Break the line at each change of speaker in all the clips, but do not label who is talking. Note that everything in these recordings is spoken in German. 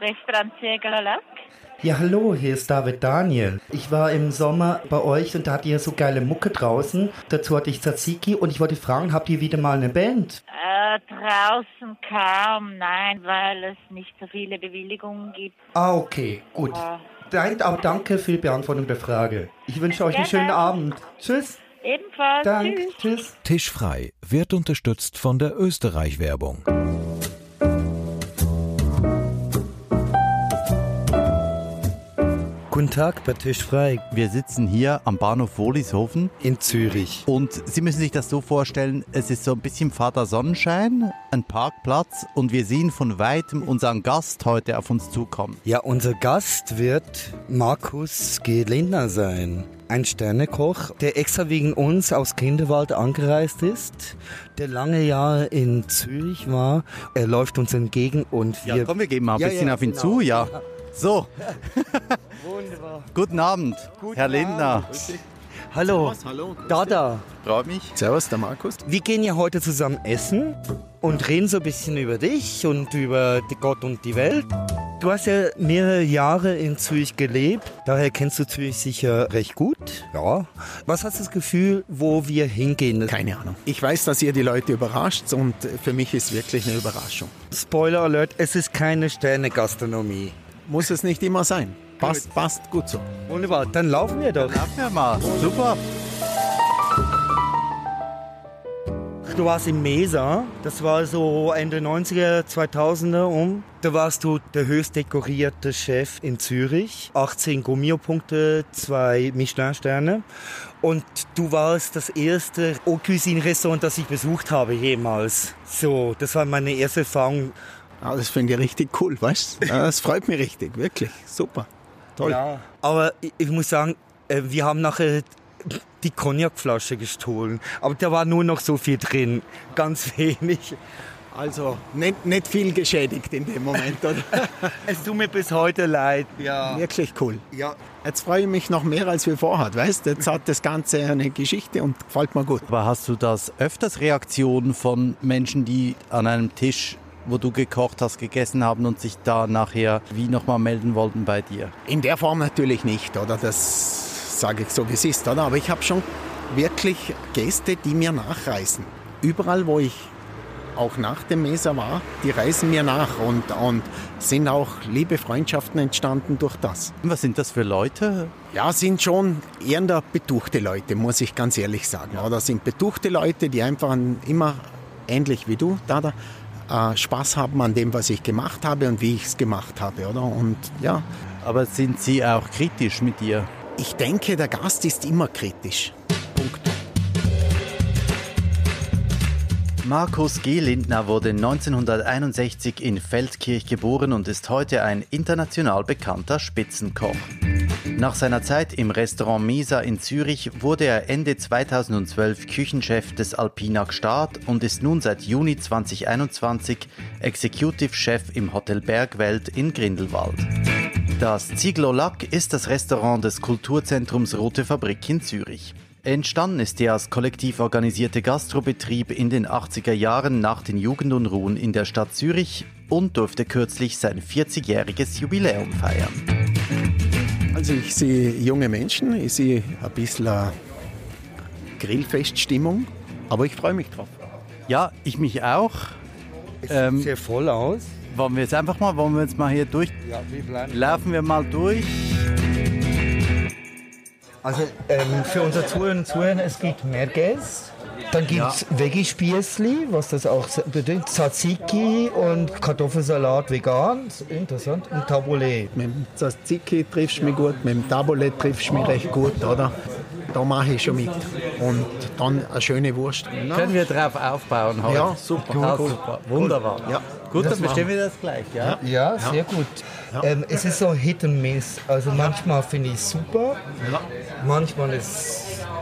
Restaurant Lack.
Ja, hallo, hier ist David Daniel. Ich war im Sommer bei euch und da hattet ihr so geile Mucke draußen. Dazu hatte ich Tzatziki und ich wollte fragen, habt ihr wieder mal eine Band?
Äh, draußen kaum, nein, weil es nicht so viele Bewilligungen gibt.
Ah, okay, gut.
Ja.
Nein, aber danke für die Beantwortung der Frage. Ich wünsche euch einen
Gerne.
schönen Abend. Tschüss.
Ebenfalls.
Dank.
Tschüss.
Tschüss.
Tisch frei wird unterstützt von der Österreich-Werbung.
Guten Tag, bei Tisch frei
Wir sitzen hier am Bahnhof Wohlishofen
in Zürich.
und Sie müssen sich das so vorstellen, es ist so ein bisschen Vater Sonnenschein, ein Parkplatz und wir sehen von weitem unseren Gast heute auf uns zukommen.
Ja, unser Gast wird Markus G. Lindner sein. Ein Sternekoch, der extra wegen uns aus Kinderwald angereist ist, der lange Jahre in Zürich war. Er läuft uns entgegen und wir...
Ja, komm, wir gehen mal ein
Ja,
bisschen
ja,
auf ihn
genau.
zu, ja. So,
Wunderbar.
guten Abend, Herr Lindner.
Hallo.
Hallo.
Dada.
Freut mich.
Servus, der Markus.
Wir gehen ja heute zusammen essen und reden so ein bisschen über dich und über die Gott und die Welt. Du hast ja mehrere Jahre in Zürich gelebt, daher kennst du Zürich sicher recht gut. Ja. Was hast du das Gefühl, wo wir hingehen?
Keine Ahnung. Ich weiß, dass ihr die Leute überrascht und für mich ist wirklich eine Überraschung.
Spoiler Alert, es ist keine Sterne-Gastronomie.
Muss es nicht immer sein. Passt, passt gut so.
Wunderbar, dann laufen wir doch.
Laufen wir mal. Super.
Du warst in Mesa, das war so Ende 90er, 2000er um. Da warst du der höchst dekorierte Chef in Zürich. 18 Gummio-Punkte, zwei Michelin-Sterne. Und du warst das erste Haute Cuisine-Restaurant, das ich besucht habe jemals. So, das war meine erste Erfahrung.
Ah, das finde ich richtig cool, weißt du? Das freut mich richtig, wirklich. Super. Toll.
Ja. Aber ich, ich muss sagen, äh, wir haben nachher die Cognacflasche gestohlen. Aber da war nur noch so viel drin. Ganz wenig.
Also nicht, nicht viel geschädigt in dem Moment, oder?
Es tut mir bis heute leid. Ja.
Wirklich cool.
Ja.
Jetzt freue ich mich noch mehr als wir vorhat, weißt du? Jetzt hat das Ganze eine Geschichte und gefällt mir gut.
Aber hast du das öfters Reaktionen von Menschen, die an einem Tisch, wo du gekocht hast, gegessen haben und sich da nachher wie nochmal melden wollten bei dir?
In der Form natürlich nicht, oder? Das sage ich so, wie es ist, oder? Aber ich habe schon wirklich Gäste, die mir nachreisen. Überall, wo ich auch nach dem Mesa war, die reisen mir nach und, und sind auch liebe Freundschaften entstanden durch das.
Was sind das für Leute?
Ja, sind schon eher der betuchte Leute, muss ich ganz ehrlich sagen. Oder sind betuchte Leute, die einfach immer ähnlich wie du, Dada, äh, Spaß haben an dem, was ich gemacht habe und wie ich es gemacht habe, oder? Und ja,
Aber sind sie auch kritisch mit dir?
ich denke, der Gast ist immer kritisch. Punkt.
Markus G. Lindner wurde 1961 in Feldkirch geboren und ist heute ein international bekannter Spitzenkoch. Nach seiner Zeit im Restaurant Mesa in Zürich wurde er Ende 2012 Küchenchef des Alpinag Staat und ist nun seit Juni 2021 Executive Chef im Hotel Bergwelt in Grindelwald. Das Ziegler Lack ist das Restaurant des Kulturzentrums Rote Fabrik in Zürich. Entstanden ist er als kollektiv organisierte Gastrobetrieb in den 80er Jahren nach den Jugendunruhen in der Stadt Zürich und durfte kürzlich sein 40-jähriges Jubiläum feiern.
Also ich sehe junge Menschen, ich sehe ein bisschen eine Grillfeststimmung, aber ich freue mich drauf.
Ja, ich mich auch.
Es
Ähm,
sieht sehr voll aus.
Wollen wir jetzt einfach mal, wollen wir jetzt mal hier durch,
Ja, wir bleiben.
laufen wir mal durch.
Also ähm, für unsere Zuhörer und Zuhörer, es gibt Merguez. Dann gibt es Veggie-Spießli, was das auch bedeutet. Tzatziki und Kartoffelsalat vegan. Interessant. Und Tabbouleh.
Mit dem Tzatziki triffst du mich gut, mit dem Tabbouleh triffst du mich recht gut, oder? Da mache ich schon mit. Und dann eine schöne Wurst. Na,
Können wir drauf aufbauen heute?
Ja, super.
Ah,
Cool.
super. Wunderbar.
Ja.
Gut,
Das
dann bestimmen wir das gleich, ja?
Ja, sehr gut. Ähm, es ist so Hit and Miss. Also manchmal finde ich es super, manchmal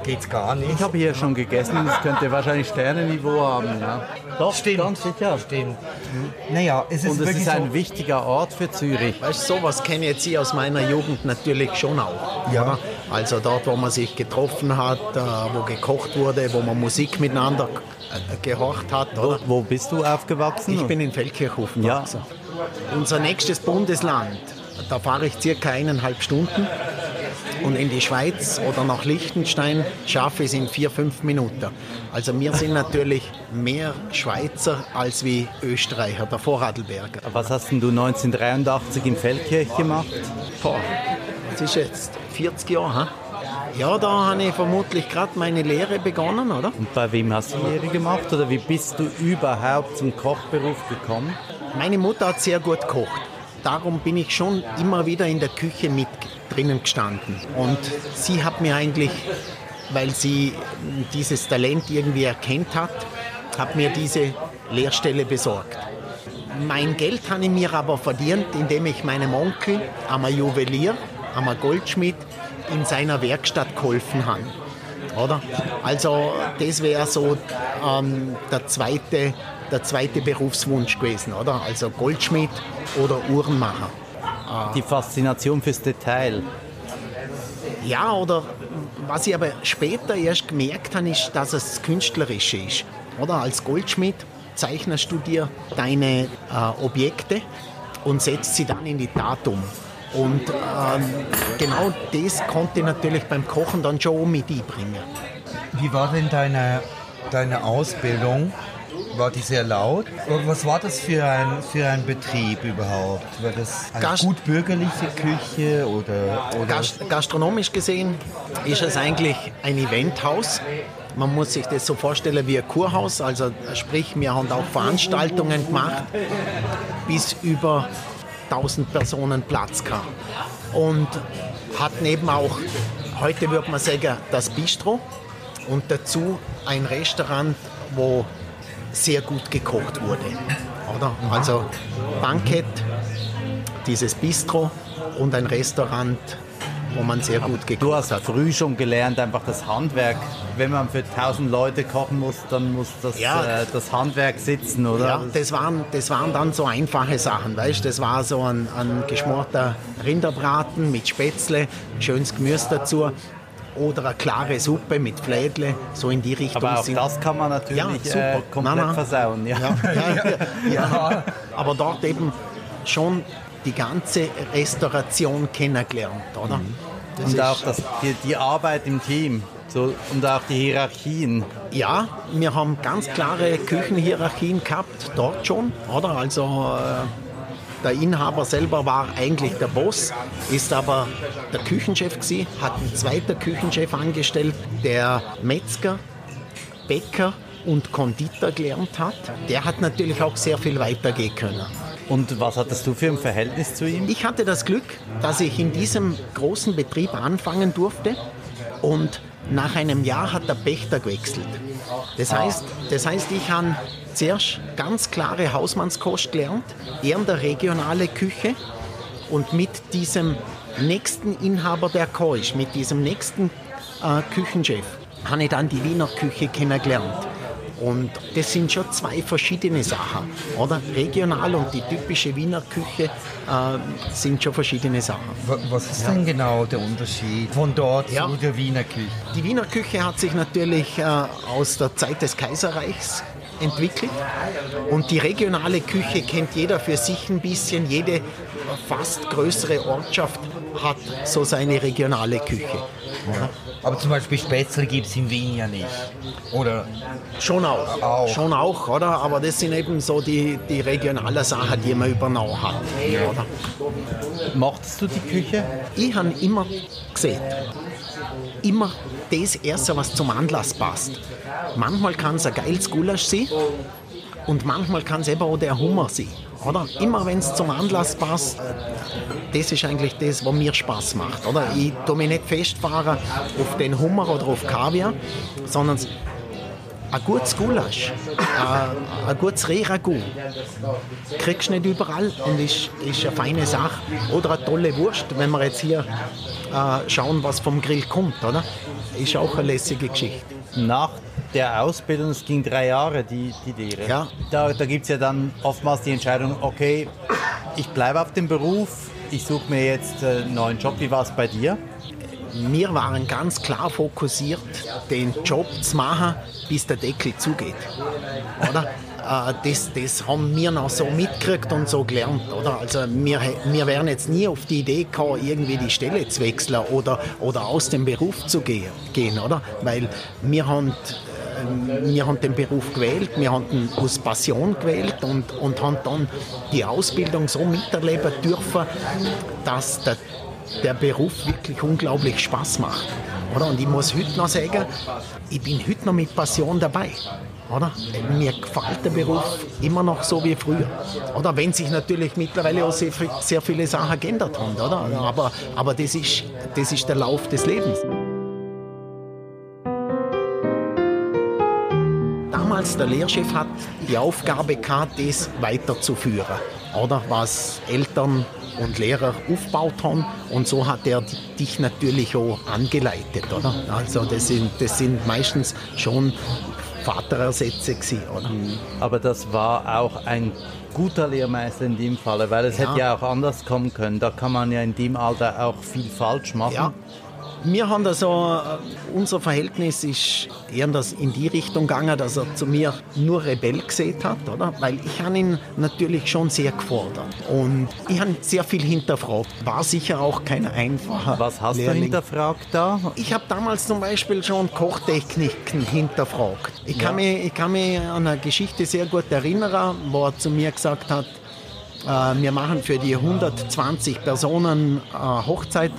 geht es gar nicht.
Ich habe hier schon gegessen, das könnte wahrscheinlich Sternenniveau haben. Ja. Doch,
Stimmt.
ganz sicher.
Stimmt. Naja, es ist
Und es ist ein
so,
wichtiger Ort für Zürich.
Weißt du, sowas kenne ich jetzt ich aus meiner Jugend natürlich schon auch.
Ja.
Oder? Also dort, wo man sich getroffen hat, äh, wo gekocht wurde, wo man Musik miteinander äh, gehorcht hat.
Wo,
Oder?
wo bist du aufgewachsen?
Ich bin in Feldkirchhofen
ja.
aufgewachsen. Unser nächstes Bundesland, da fahre ich circa eineinhalb Stunden. Und in die Schweiz oder nach Liechtenstein schaffe ich es in vier, fünf Minuten. Also wir sind natürlich mehr Schweizer als wie Österreicher, der Vorarlberger.
Was hast denn du 1983 in Feldkirch gemacht?
Boah, das ist jetzt 40 Jahre. He? Ja, da habe ich vermutlich gerade meine Lehre begonnen, oder?
Und bei wem hast du die Lehre gemacht oder wie bist du überhaupt zum Kochberuf gekommen?
Meine Mutter hat sehr gut gekocht. Darum bin ich schon immer wieder in der Küche mit drinnen gestanden. Und sie hat mir eigentlich, weil sie dieses Talent irgendwie erkennt hat, hat mir diese Lehrstelle besorgt. Mein Geld habe ich mir aber verdient, indem ich meinem Onkel, einem Juwelier, einem Goldschmied, in seiner Werkstatt geholfen habe. Oder? Also das wäre so ähm, der, zweite, der zweite Berufswunsch gewesen, oder? Also Goldschmied oder Uhrenmacher.
Die Faszination fürs Detail.
Ja, oder was ich aber später erst gemerkt habe, ist, dass es künstlerisch ist. Oder als Goldschmied zeichnest du dir deine äh, Objekte und setzt sie dann in die Tat um. Und ähm, genau das konnte ich natürlich beim Kochen dann schon mit einbringen.
Wie war denn deine, deine Ausbildung? War die sehr laut? Was war das für ein, für ein Betrieb überhaupt? War das eine
Gast
gut bürgerliche Küche oder, oder
Gast gastronomisch gesehen ist es eigentlich ein Eventhaus. Man muss sich das so vorstellen wie ein Kurhaus. Also sprich, wir haben auch Veranstaltungen gemacht, bis über 1000 Personen Platz gehabt. Und hatten eben auch, heute würde man sagen, das Bistro und dazu ein Restaurant, wo sehr gut gekocht wurde. Oder? Also Bankett, dieses Bistro und ein Restaurant, wo man sehr gut gekocht
Du hast
hat.
früh schon gelernt, einfach das Handwerk. Wenn man für 1000 Leute kochen muss, dann muss das,
Ja.
äh, das Handwerk sitzen, oder?
Ja, das waren, das waren dann so einfache Sachen, weißt Das war so ein, ein geschmorter Rinderbraten mit Spätzle, schönes Gemüse dazu oder eine klare Suppe mit Flädle, so in die Richtung.
Aber auch
sind-
das kann man natürlich
Ja, super.
äh, komplett
nein.
versauen. Ja.
Ja, ja. Aber dort eben schon die ganze Restauration kennengelernt, oder? Das
Und auch das, die, die Arbeit im Team so, und auch die Hierarchien.
Ja, wir haben ganz klare Küchenhierarchien gehabt, dort schon, oder? Also äh, der Inhaber selber war eigentlich der Boss, ist aber der Küchenchef gewesen, hat einen zweiten Küchenchef angestellt, der Metzger, Bäcker und Konditor gelernt hat. Der hat natürlich auch sehr viel weitergehen können.
Und was hattest du für ein Verhältnis zu ihm?
Ich hatte das Glück, dass ich in diesem großen Betrieb anfangen durfte und nach einem Jahr hat der Pächter gewechselt. Das heißt, das heißt ich habe zuerst ganz klare Hausmannskost gelernt, eher in der regionale Küche und mit diesem nächsten Inhaber der Koisch, mit diesem nächsten äh, Küchenchef, habe ich dann die Wiener Küche kennengelernt. Und das sind schon zwei verschiedene Sachen, oder? Regional und die typische Wiener Küche äh, sind schon verschiedene Sachen.
Wa- Was ist denn genau der Unterschied von dort
Ja.
zu der Wiener Küche?
Die Wiener Küche hat sich natürlich äh, aus der Zeit des Kaiserreichs entwickelt und die regionale Küche kennt jeder für sich ein bisschen. Jede fast größere Ortschaft hat so seine regionale Küche.
Aber zum Beispiel Spätzle gibt es in Wien ja nicht. Oder
Schon auch,
Auch.
schon auch, oder? Aber das sind eben so die, die regionalen Sachen, die man übernommen hat. Oder?
Mochtest du die Küche?
Ich habe immer gesehen, immer das Erste, was zum Anlass passt. Manchmal kann es ein geiles Gulasch sein und manchmal kann es eben auch der Hummer sein. Oder? Immer wenn es zum Anlass passt, das ist eigentlich das, was mir Spaß macht. Oder? Ich tue mich nicht festfahren auf den Hummer oder auf Kaviar, sondern ein gutes Gulasch, ein, ein gutes Rehragout, kriegst du nicht überall und ist, ist eine feine Sache. Oder eine tolle Wurst, wenn wir jetzt hier äh, schauen, was vom Grill kommt, oder? Ist auch eine lässige Geschichte.
Nach der Ausbildung, es ging drei Jahre, die, die Lehre.
Ja.
Da, da gibt es ja dann oftmals die Entscheidung, okay, ich bleibe auf dem Beruf, ich suche mir jetzt äh, einen neuen Job. Wie war es bei dir?
Wir waren ganz klar fokussiert, den Job zu machen, bis der Deckel zugeht. Oder? äh, das, das haben wir noch so mitgekriegt und so gelernt, oder? Also wir, wir wären jetzt nie auf die Idee gekommen, irgendwie die Stelle zu wechseln oder, oder aus dem Beruf zu gehen, gehen oder? Weil wir haben äh, wir haben den Beruf gewählt, wir haben ihn aus Passion gewählt und, und haben dann die Ausbildung so miterleben dürfen, dass der, der Beruf wirklich unglaublich Spaß macht. Oder? Und ich muss heute noch sagen, ich bin heute noch mit Passion dabei. Oder? Mir gefällt der Beruf immer noch so wie früher. Oder wenn sich natürlich mittlerweile auch sehr, sehr viele Sachen geändert haben. Oder? Aber, aber das, ist, das ist der Lauf des Lebens. Damals der Lehrchef hat die Aufgabe gehabt, das weiterzuführen. Oder was Eltern und Lehrer aufgebaut haben. Und so hat er dich natürlich auch angeleitet, oder? Also das sind, das sind meistens schon Vaterersätze gewesen, oder? Mhm.
Aber das war auch ein guter Lehrmeister in dem Falle, weil es ja. hätte ja auch anders kommen können. Da kann man ja in dem Alter auch viel falsch machen.
Ja. Wir haben also, äh, unser Verhältnis ist eher in die Richtung gegangen, dass er zu mir nur Rebell gesehen hat, oder? Weil ich habe ihn natürlich schon sehr gefordert. Und ich habe sehr viel hinterfragt. War sicher auch kein einfacher
Was hast
Lehrling.
du hinterfragt da?
Ich habe damals zum Beispiel schon Kochtechniken hinterfragt. Ich, ja. kann mich, ich kann mich an eine Geschichte sehr gut erinnern, wo er zu mir gesagt hat, wir machen für die 120 Personen äh, Hochzeit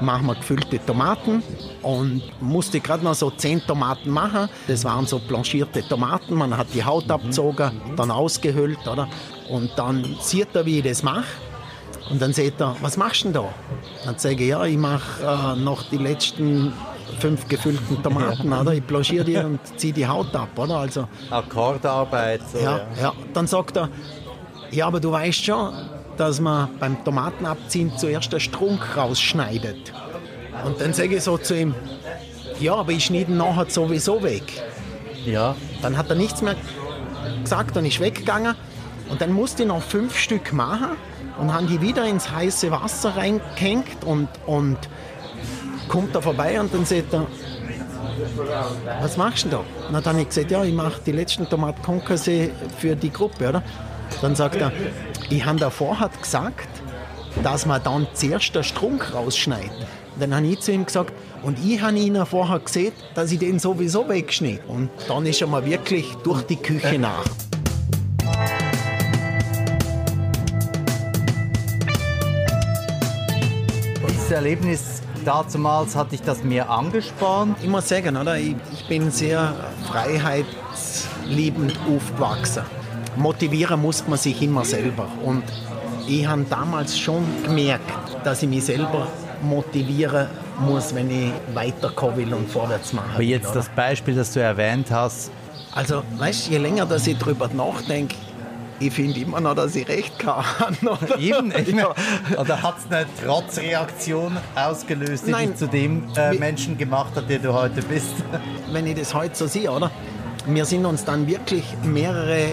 machen wir gefüllte Tomaten und musste gerade noch so 10 Tomaten machen. Das waren so blanchierte Tomaten. Man hat die Haut abgezogen, dann ausgehöhlt, oder? Und dann sieht er, wie ich das mache. Und dann sagt er, was machst du denn da? Dann sage ich, ja, ich mache äh, noch die letzten fünf gefüllten Tomaten, oder? Ich blanchiere die und ziehe die Haut ab, oder? Also,
Akkordarbeit. So,
ja, ja, ja. Dann sagt er, ja, aber du weißt schon, dass man beim Tomatenabziehen zuerst den Strunk rausschneidet. Und dann sage ich so zu ihm, ja, aber ich schneide ihn nachher sowieso weg.
Ja.
Dann hat er nichts mehr gesagt und ist weggegangen. Und dann musste ich noch fünf Stück machen und haben die wieder ins heiße Wasser reingehängt und, und kommt da vorbei und dann sagt er, was machst du da? Und dann habe ich gesagt, ja, ich mache die letzten Tomaten Concassé für die Gruppe, oder? Dann sagt er, ich habe davor hat gesagt, dass man dann zuerst den Strunk rausschneidet. Dann habe ich zu ihm gesagt, und ich habe ihn vorher gesehen, dass ich den sowieso wegschneide. Und dann ist er mal wirklich durch die Küche nach.
Dieses Erlebnis damals hat dich das mehr angespannt?
Ich muss sagen, oder? Ich, ich bin sehr freiheitsliebend aufgewachsen motivieren muss man sich immer selber. Und ich habe damals schon gemerkt, dass ich mich selber motivieren muss, wenn ich weiterkommen will und vorwärts machen
Aber jetzt oder? das Beispiel, das du erwähnt hast.
Also, weißt du, je länger dass ich darüber nachdenke, ich finde immer noch, dass ich recht kann.
Oder? Eben, ich meine, oder hat es eine Trotzreaktion ausgelöst, die Nein, dich zu dem äh, Menschen gemacht hat, der du heute bist?
Wenn ich das heute so sehe, oder? Wir sind uns dann wirklich mehrere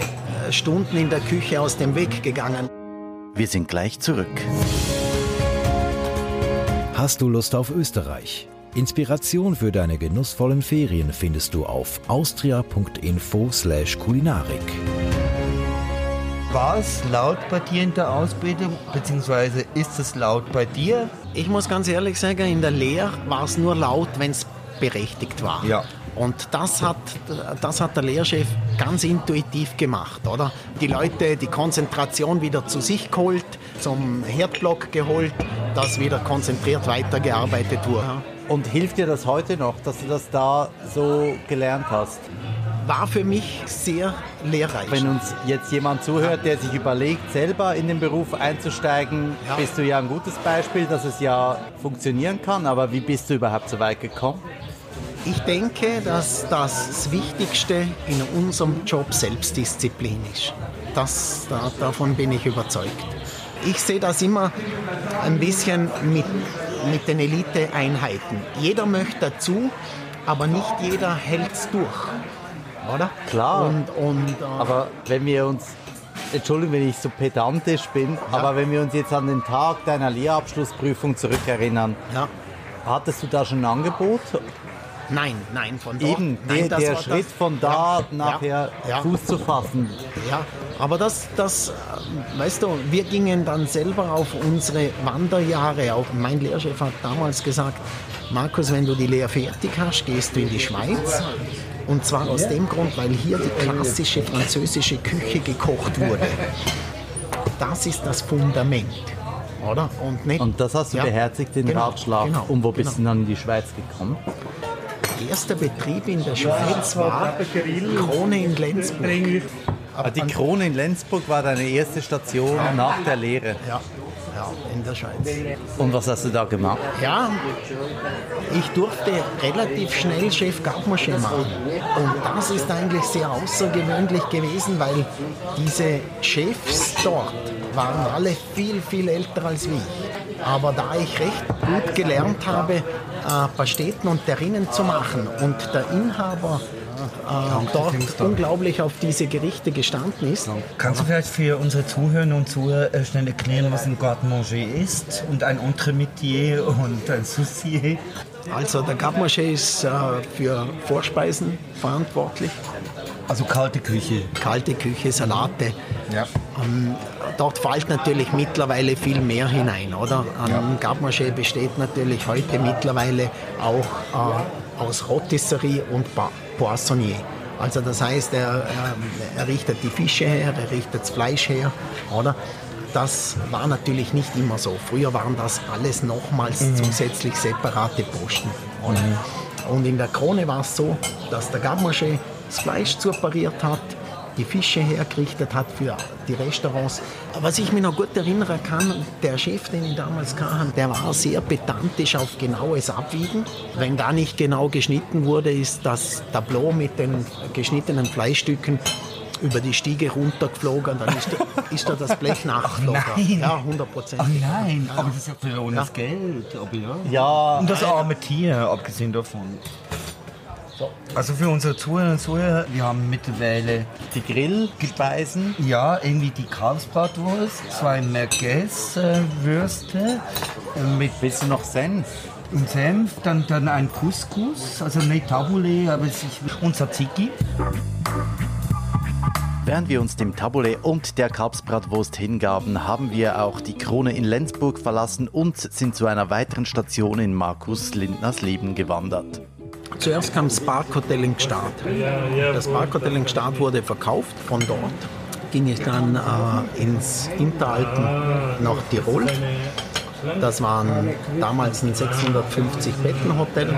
Stunden in der Küche aus dem Weg gegangen.
Wir sind gleich zurück. Hast du Lust auf Österreich? Inspiration für deine genussvollen Ferien findest du auf austria.info/kulinarik.
War es laut bei dir in der Ausbildung, beziehungsweise ist es laut bei dir?
Ich muss ganz ehrlich sagen, in der Lehre war es nur laut, wenn es berechtigt war.
Ja.
Und das hat, das hat der Lehrchef ganz intuitiv gemacht, oder? Die Leute, die Konzentration wieder zu sich geholt, zum Herdblock geholt, dass wieder konzentriert weitergearbeitet wurde.
Und hilft dir das heute noch, dass du das da so gelernt hast?
War für mich sehr lehrreich.
Wenn uns jetzt jemand zuhört, der sich überlegt, selber in den Beruf einzusteigen, ja. bist du ja ein gutes Beispiel, dass es ja funktionieren kann. Aber wie bist du überhaupt so weit gekommen?
Ich denke, dass das Wichtigste in unserem Job Selbstdisziplin ist. Das, da, davon bin ich überzeugt. Ich sehe das immer ein bisschen mit, mit den Elite-Einheiten. Jeder möchte dazu, aber nicht jeder hält es durch. Oder?
Klar. Und, und, äh, aber wenn wir uns Entschuldigung, wenn ich so pedantisch bin, ja. aber wenn wir uns jetzt an den Tag deiner Lehrabschlussprüfung zurückerinnern, ja. hattest du da schon ein Angebot
Nein, nein, von dort.
Eben,
nein,
der, der Schritt
das,
von da
ja,
nachher
ja,
Fuß zu fassen.
Ja, aber das, das, äh, weißt du, wir gingen dann selber auf unsere Wanderjahre. Auch mein Lehrchef hat damals gesagt, Markus, wenn du die Lehre fertig hast, gehst du in die Schweiz. Und zwar aus dem Grund, weil hier die klassische französische Küche gekocht wurde. Das ist das Fundament. Oder? Und, nicht,
Und das hast du
Ja,
beherzigt, den
genau,
Ratschlag.
genau,
Und wo bist du
genau.
dann in die Schweiz gekommen?
Erster Betrieb in der Schweiz war Krone in Lenzburg.
Ah, Die Krone in Lenzburg war deine erste Station nach der Lehre.
Ja, ja, in der Schweiz.
Und was hast du da gemacht?
Ja, ich durfte relativ schnell Chef Gartmoschee machen. Und das ist eigentlich sehr außergewöhnlich gewesen, weil diese Chefs dort waren alle viel, viel älter als ich. Aber da ich recht gut gelernt habe, äh, Pasteten und Terrinen zu machen und der Inhaber äh, dort unglaublich auf diese Gerichte gestanden ist,
Kannst du vielleicht für unsere Zuhörer und Zuhörer äh, schnell erklären, was ein Garde Manger ist und ein Entremetier und ein Soucier?
also der Gartmoschee ist äh, für Vorspeisen verantwortlich.
Also kalte Küche.
kalte Küche, Salate.
Ja.
Ähm, dort fällt natürlich mittlerweile viel mehr hinein, oder? Ein Gartmoschee besteht natürlich heute mittlerweile auch äh, aus Rotisserie und Poissonnier. Also das heißt, er, er, er richtet die Fische her, er richtet das Fleisch her, oder? Das war natürlich nicht immer so. Früher waren das alles nochmals zusätzlich separate Posten. Oder? Und in der Krone war es so, dass der Gartmoschee das Fleisch zupariert hat, die Fische hergerichtet hat für die Restaurants. Was ich mich noch gut erinnern kann, der Chef, den ich damals hatte, der war sehr pedantisch auf genaues Abwiegen. Wenn da nicht genau geschnitten wurde, ist das Tableau mit den geschnittenen Fleischstücken über die Stiege runtergeflogen, dann ist, da- ist da das Blech nachgeflogen.
nein.
Ja, 100 Prozent.
Nein, aber das ist ja verlorenes Geld. Aber ja.
Ja,
Und das arme Tier, abgesehen davon. Also für unsere Zuhörer und Zuhörer, wir haben mittlerweile
die Grillspeisen.
ja irgendwie die Kalbsbratwurst, zwei Merguez-Würste äh, mit
du noch Senf?
und Senf, dann, dann ein Couscous, also nicht Tabbouleh, aber es ist, und Tzatziki.
Während wir uns dem Tabbouleh und der Kalbsbratwurst hingaben, haben wir auch die Krone in Lenzburg verlassen und sind zu einer weiteren Station in Markus Lindners Leben gewandert.
Zuerst kam das Parkhotel in Gstaad. Das Parkhotel in Gstaad wurde verkauft. Von dort ging ich dann äh, ins Interalpen nach Tirol. Das waren damals ein 650 Betten Hotel.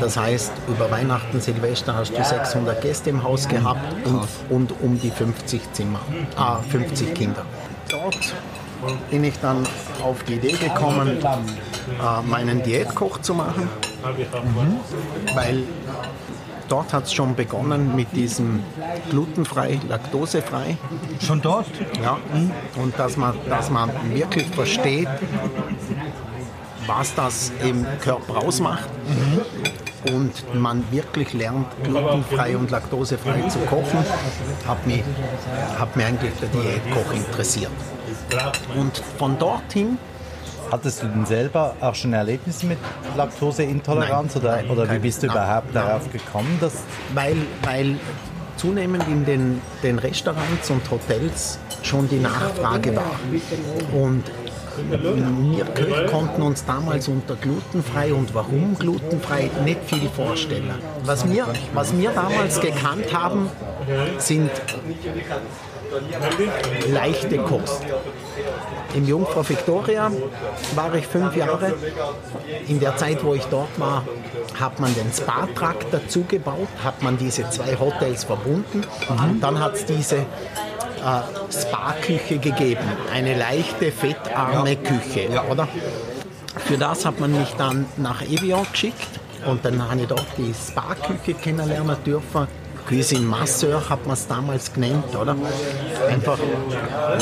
Das heißt, über Weihnachten, Silvester hast du 600 Gäste im Haus gehabt und, und um die 50 Zimmer, ah, 50 Kinder. Dort bin ich dann auf die Idee gekommen, äh, meinen Diätkoch zu machen weil dort hat es schon begonnen mit diesem glutenfrei, laktosefrei.
Schon dort?
Ja. Und dass man, dass man wirklich versteht, was das im Körper ausmacht. Und man wirklich lernt, glutenfrei und laktosefrei zu kochen, hat mich, hat mich eigentlich der Diätkoch interessiert. Und von dorthin
Hattest du denn selber auch schon Erlebnisse mit Laktoseintoleranz
Nein,
oder,
nein,
oder wie bist du
nein,
überhaupt darauf gekommen, dass
weil, weil zunehmend in den, den Restaurants und Hotels schon die Nachfrage war. Und wir konnten uns damals unter glutenfrei und warum glutenfrei nicht viel vorstellen. Was wir, was wir damals gekannt haben, sind leichte Kost. Im Jungfrau Victoria war ich fünf Jahre. In der Zeit, wo ich dort war, hat man den Spa-Trakt dazu gebaut, hat man diese zwei Hotels verbunden. Dann hat es diese äh, Spa-Küche gegeben, eine leichte, fettarme Küche, oder? Für das hat man mich dann nach Evian geschickt und dann habe ich dort die Spa-Küche kennenlernen dürfen. Cuisine Masseur hat man es damals genannt, oder? Einfach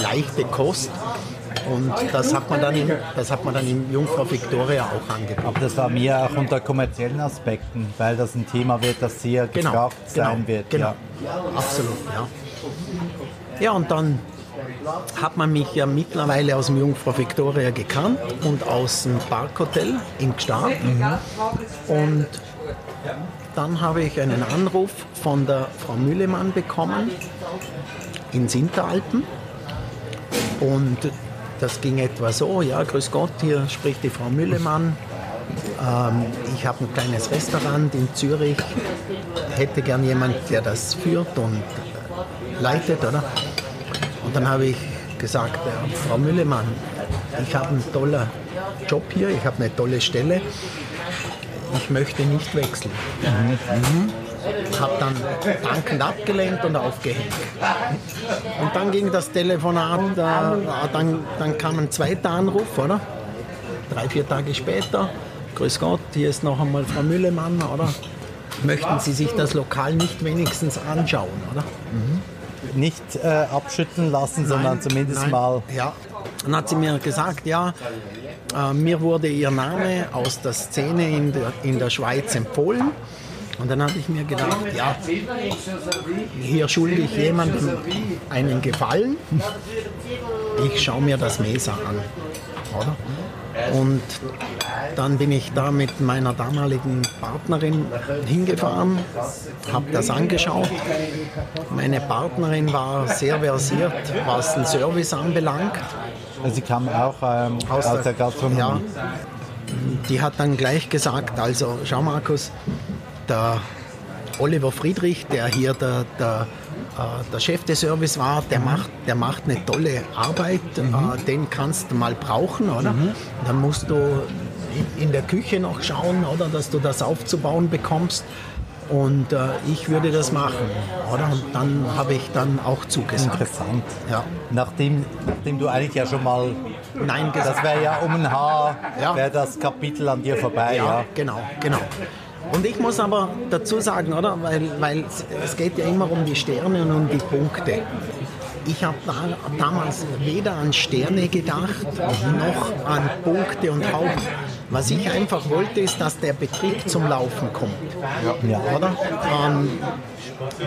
leichte Kost. Und das hat man dann in, das hat man dann in Jungfrau Victoria auch angeboten.
Aber das war mir auch unter kommerziellen Aspekten, weil das ein Thema wird, das sehr
Genau,
sein
genau,
wird.
genau.
Ja.
Absolut, ja. Ja, und dann hat man mich ja mittlerweile aus dem Jungfrau Victoria gekannt und aus dem Parkhotel in Gstaad. Und dann habe ich einen Anruf von der Frau Müllemann bekommen in Sinteralpen. Und das ging etwa so, ja, grüß Gott, hier spricht die Frau Müllemann. Ähm, ich habe ein kleines Restaurant in Zürich, hätte gern jemand, der das führt und leitet, oder? Und dann habe ich gesagt, Frau Müllemann, ich habe einen tollen Job hier, ich habe eine tolle Stelle, ich möchte nicht wechseln. Mhm. Habe dann dankend abgelehnt und aufgehängt. Und dann ging das Telefonat, äh, dann, dann kam ein zweiter Anruf, oder? Drei, vier Tage später, grüß Gott, hier ist noch einmal Frau Müllemann, oder? Möchten Sie sich das Lokal nicht wenigstens anschauen, oder?
Mhm nicht äh, abschütteln lassen, nein, sondern zumindest nein. mal.
Ja, dann hat sie mir gesagt, ja, äh, mir wurde ihr Name aus der Szene in der, in der Schweiz empfohlen. Und dann habe ich mir gedacht, ja, hier schulde ich jemandem einen Gefallen. Ich schaue mir das Mesa an. Oder? Und dann bin ich da mit meiner damaligen Partnerin hingefahren, habe das angeschaut. Meine Partnerin war sehr versiert, was den Service anbelangt.
Also sie kam auch ähm, aus, aus, der Gastronomie? Ja,
die hat dann gleich gesagt, also schau Markus, der Oliver Friedrich, der hier der, der äh, der Chef des Service war, der, mhm. macht, der macht eine tolle Arbeit, mhm. Äh, den kannst du mal brauchen, oder? Mhm. Dann musst du in der Küche noch schauen, oder, dass du das aufzubauen bekommst. Und äh, ich würde das machen, oder? Und dann habe ich dann auch zugesagt.
Interessant. Ja. Nachdem, nachdem du eigentlich ja schon mal Nein gesagt Das wäre ja um ein Haar, ja. wäre das Kapitel an dir vorbei. Ja, ja.
genau, genau. Und ich muss aber dazu sagen, oder? Weil, weil es geht ja immer um die Sterne und um die Punkte. Ich habe da, damals weder an Sterne gedacht, noch an Punkte und Hauben. Was ich einfach wollte, ist, dass der Betrieb zum Laufen kommt. Ja. Oder? Ähm,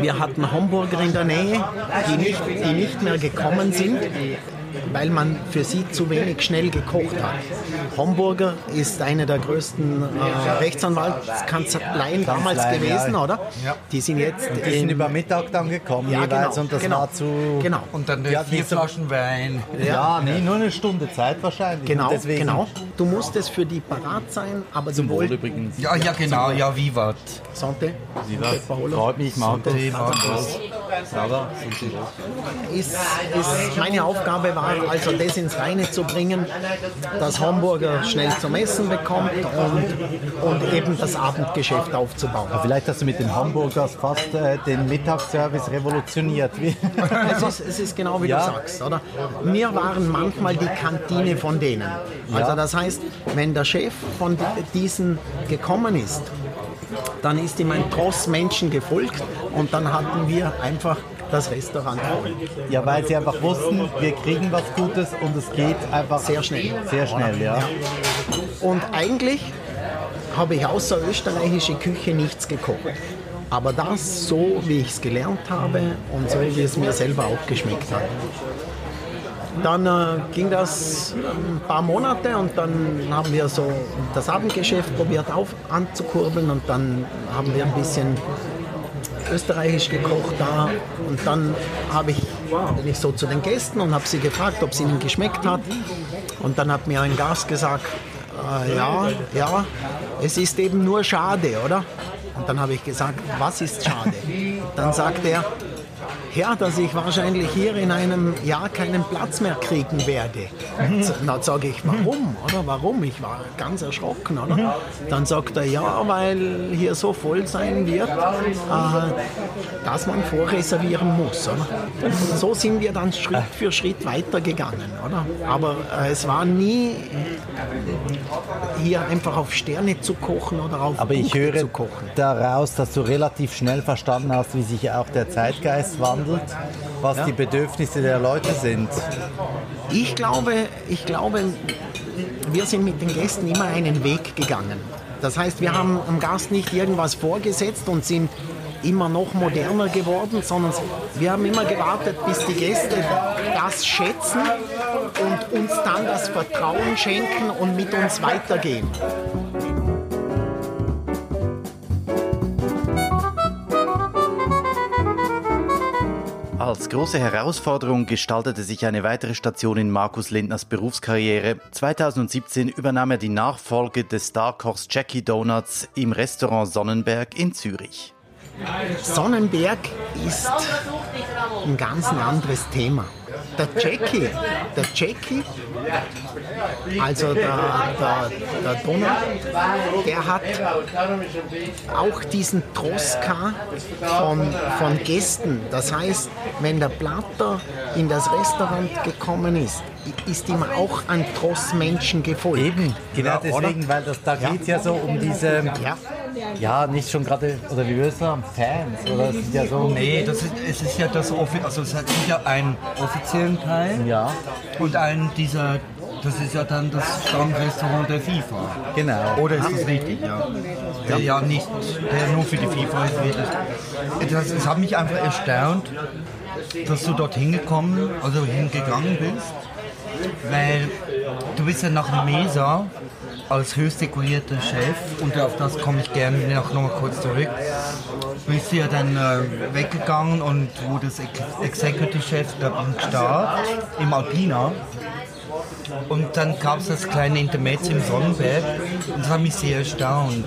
wir hatten Hamburger in der Nähe, die nicht, die nicht mehr gekommen sind weil man für sie zu wenig schnell gekocht hat. Homburger ist eine der größten äh, Rechtsanwaltskanzleien damals gewesen, ja. oder? Ja. Die sind jetzt
die sind über Mittag dann gekommen ja, jeweils genau, und das genau. war zu...
Genau.
Und dann vier Flaschen Wein.
Ja, nee, nur eine Stunde Zeit wahrscheinlich.
Genau, genau. Du musstest für die parat sein, aber
Zum Wohl übrigens.
Ja, ja, genau, ja, Vivat.
Sante.
Vivat. Freut mich, Marco.
Ist, ist meine Aufgabe war also das ins Reine zu bringen, dass Hamburger schnell zum Essen bekommt und, und eben das Abendgeschäft aufzubauen.
Aber vielleicht hast du mit den Hamburgers fast äh, den Mittagsservice revolutioniert.
es, ist, es ist genau wie ja. du sagst, oder? Wir waren manchmal die Kantine von denen. Also ja. das heißt, wenn der Chef von diesen gekommen ist, dann ist ihm ein Tross Menschen gefolgt und dann hatten wir einfach das Restaurant holen.
Ja, weil sie einfach wussten, wir kriegen was Gutes und es geht einfach
sehr schnell.
Sehr schnell, ja. ja.
Und eigentlich habe ich außer österreichische Küche nichts gekocht. Aber das so, wie ich es gelernt habe und so, wie es mir selber auch geschmeckt hat. Dann äh, ging das ein paar Monate und dann haben wir so das Abendgeschäft probiert auf, anzukurbeln und dann haben wir ein bisschen österreichisch gekocht da. Und dann habe ich, bin ich so zu den Gästen und habe sie gefragt, ob es ihnen geschmeckt hat. Und dann hat mir ein Gast gesagt, äh, ja, ja, es ist eben nur schade, oder? Und dann habe ich gesagt, was ist schade? Dann sagt er, ja, dass ich wahrscheinlich hier in einem Jahr keinen Platz mehr kriegen werde. Dann sage ich, warum? Oder warum? Ich war ganz erschrocken. Oder? Dann sagt er, ja, weil hier so voll sein wird, äh, dass man vorreservieren muss. Oder? Und so sind wir dann Schritt für Schritt weitergegangen. Oder? Aber äh, es war nie hier einfach auf Sterne zu kochen oder auf
Aber ich höre daraus, dass du relativ schnell verstanden hast, wie sich auch der Zeitgeist wandelt, was ja. die Bedürfnisse der Leute sind.
Ich glaube, ich glaube, wir sind mit den Gästen immer einen Weg gegangen. Das heißt, wir haben am Gast nicht irgendwas vorgesetzt und sind immer noch moderner geworden, sondern wir haben immer gewartet, bis die Gäste das schätzen und uns dann das Vertrauen schenken und mit uns weitergehen.
Als große Herausforderung gestaltete sich eine weitere Station in Markus Lindners Berufskarriere. 2017 übernahm er die Nachfolge des Starkochs Jackie Donuts im Restaurant Sonnenberg in Zürich.
Sonnenberg ist ein ganz anderes Thema. Der Jackie, der Jackie, also der, der, der Donner, der hat auch diesen Troska von, von Gästen. Das heißt, wenn der Platter in das Restaurant gekommen ist, ist ihm auch ein Tross Menschen gefolgt.
Eben, genau deswegen, weil das, da geht es ja. so um diese, ja. Ja, nicht schon gerade, oder wie würdest du sagen, Fans, oder es ist ja so...
Nee, das ist, es ist ja das, also es hat ja einen offiziellen Teil
ja.
und einen dieser das ist ja dann das Stammrestaurant der FIFA.
Genau.
Oder ist das richtig? Ja. Der ja nicht, der nur für die FIFA ist. Das, das hat mich einfach erstaunt, dass du dort hingekommen, also hingegangen bist weil du bist ja nach Mesa als höchst dekorierter Chef und auf das komme ich gerne noch mal kurz zurück. Bist du ja dann äh, weggegangen und wurdest Executive Chef der Bank Staat im Alpina. Und dann gab es das kleine Intermezzo im Sonnenberg und das hat mich sehr erstaunt.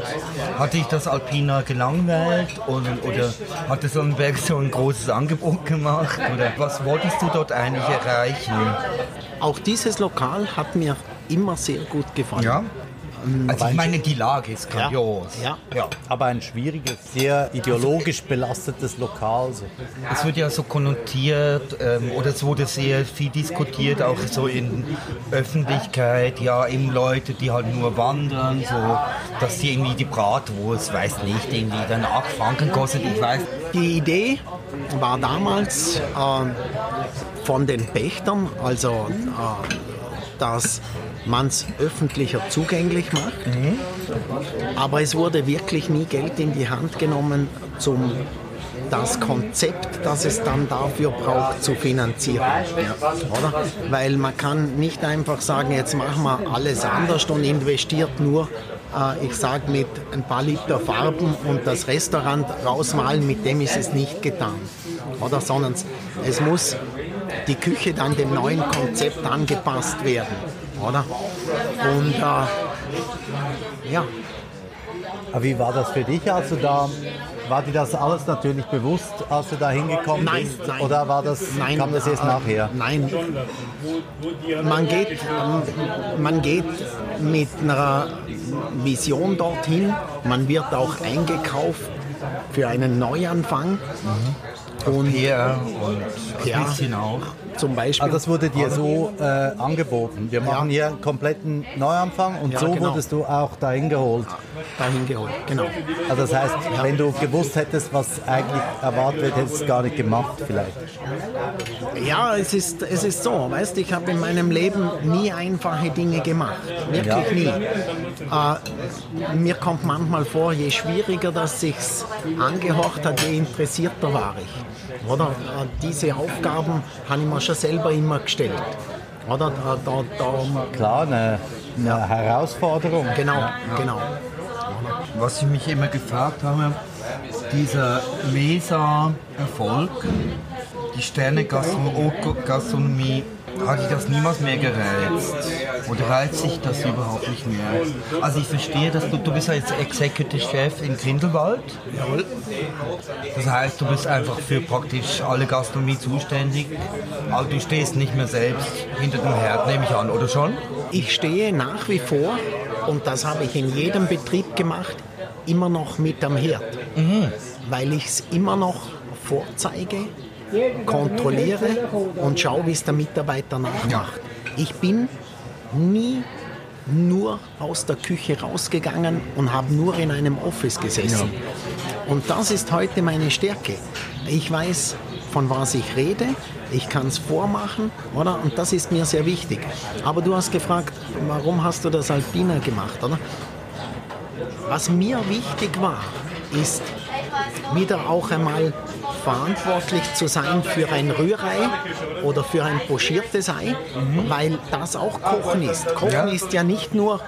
Hatte ich das Alpina gelangweilt und, oder hat der Sonnenberg so ein großes Angebot gemacht? Oder was wolltest du dort eigentlich erreichen?
Auch dieses Lokal hat mir immer sehr gut gefallen.
Ja? Also ich meine, die Lage ist grandios.
Ja, ja. ja. Aber ein schwieriges, sehr ideologisch belastetes Lokal. So.
Es wird ja so konnotiert ähm, oder es wurde sehr viel diskutiert, auch so in Öffentlichkeit, ja, eben Leute, die halt nur wandern, so, dass die irgendwie die Bratwurst, weiß nicht, irgendwie dann 8 Franken kostet, ich weiß.
Die Idee war damals äh, von den Pächtern, also äh, dass man es öffentlicher zugänglich macht. Mhm. Aber es wurde wirklich nie Geld in die Hand genommen, um das Konzept, das es dann dafür braucht, zu finanzieren. Oder? Weil man kann nicht einfach sagen, jetzt machen wir alles anders und investiert nur, äh, ich sage, mit ein paar Liter Farben und das Restaurant rausmalen, mit dem ist es nicht getan. Oder? Sondern es muss die Küche dann dem neuen Konzept angepasst werden oder? Und äh, ja.
Aber wie war das für dich, als du da war dir das alles natürlich bewusst, als du da hingekommen
nein,
bist?
Nein,
Oder war das, nein, kam das erst äh, nachher?
Nein. Man geht, man geht mit einer Vision dorthin. Man wird auch eingekauft für einen Neuanfang.
Mhm. Und PR und ein bisschen auch
zum Beispiel. Also das wurde dir so äh, angeboten. Wir machen ja. hier einen kompletten Neuanfang und ja, so genau. wurdest du auch dahin geholt.
Dahin geholt, genau.
Also das heißt, ja. wenn du gewusst hättest, was eigentlich erwartet wird, hättest du es gar nicht gemacht vielleicht.
Ja, es ist, es ist so, weißt ich habe in meinem Leben nie einfache Dinge gemacht. Wirklich nie. Äh, mir kommt manchmal vor, je schwieriger das sich angehorcht hat, je interessierter war ich. Oder? Äh, diese Aufgaben habe ich mir schon selber immer gestellt. Oder? Da, da,
da, Klar, eine, eine ja. Herausforderung.
Genau, ja. genau.
Was ich mich immer gefragt habe, dieser Mesa-Erfolg, die Sterne-Gastronomie hat dich das niemals mehr gereizt? Oder reizt sich das überhaupt nicht mehr? Also ich verstehe, dass du, du bist ja jetzt Executive Chef in Grindelwald. Jawohl. Das heißt, du bist einfach für praktisch alle Gastronomie zuständig. Aber du stehst nicht mehr selbst hinter dem Herd, nehme ich an, oder schon?
Ich stehe nach wie vor, und das habe ich in jedem Betrieb gemacht, immer noch mit am Herd. Mhm. Weil ich es immer noch vorzeige, kontrolliere und schaue, wie es der Mitarbeiter nachmacht. Ich bin nie nur aus der Küche rausgegangen und habe nur in einem Office gesessen. Und das ist heute meine Stärke. Ich weiß, von was ich rede, ich kann es vormachen, oder? Und das ist mir sehr wichtig. Aber du hast gefragt, warum hast du das Alpina gemacht, oder? Was mir wichtig war, ist wieder auch einmal verantwortlich zu sein für ein Rührei oder für ein pochiertes Ei, mhm. weil das auch Kochen ist. Kochen ja. ist ja nicht nur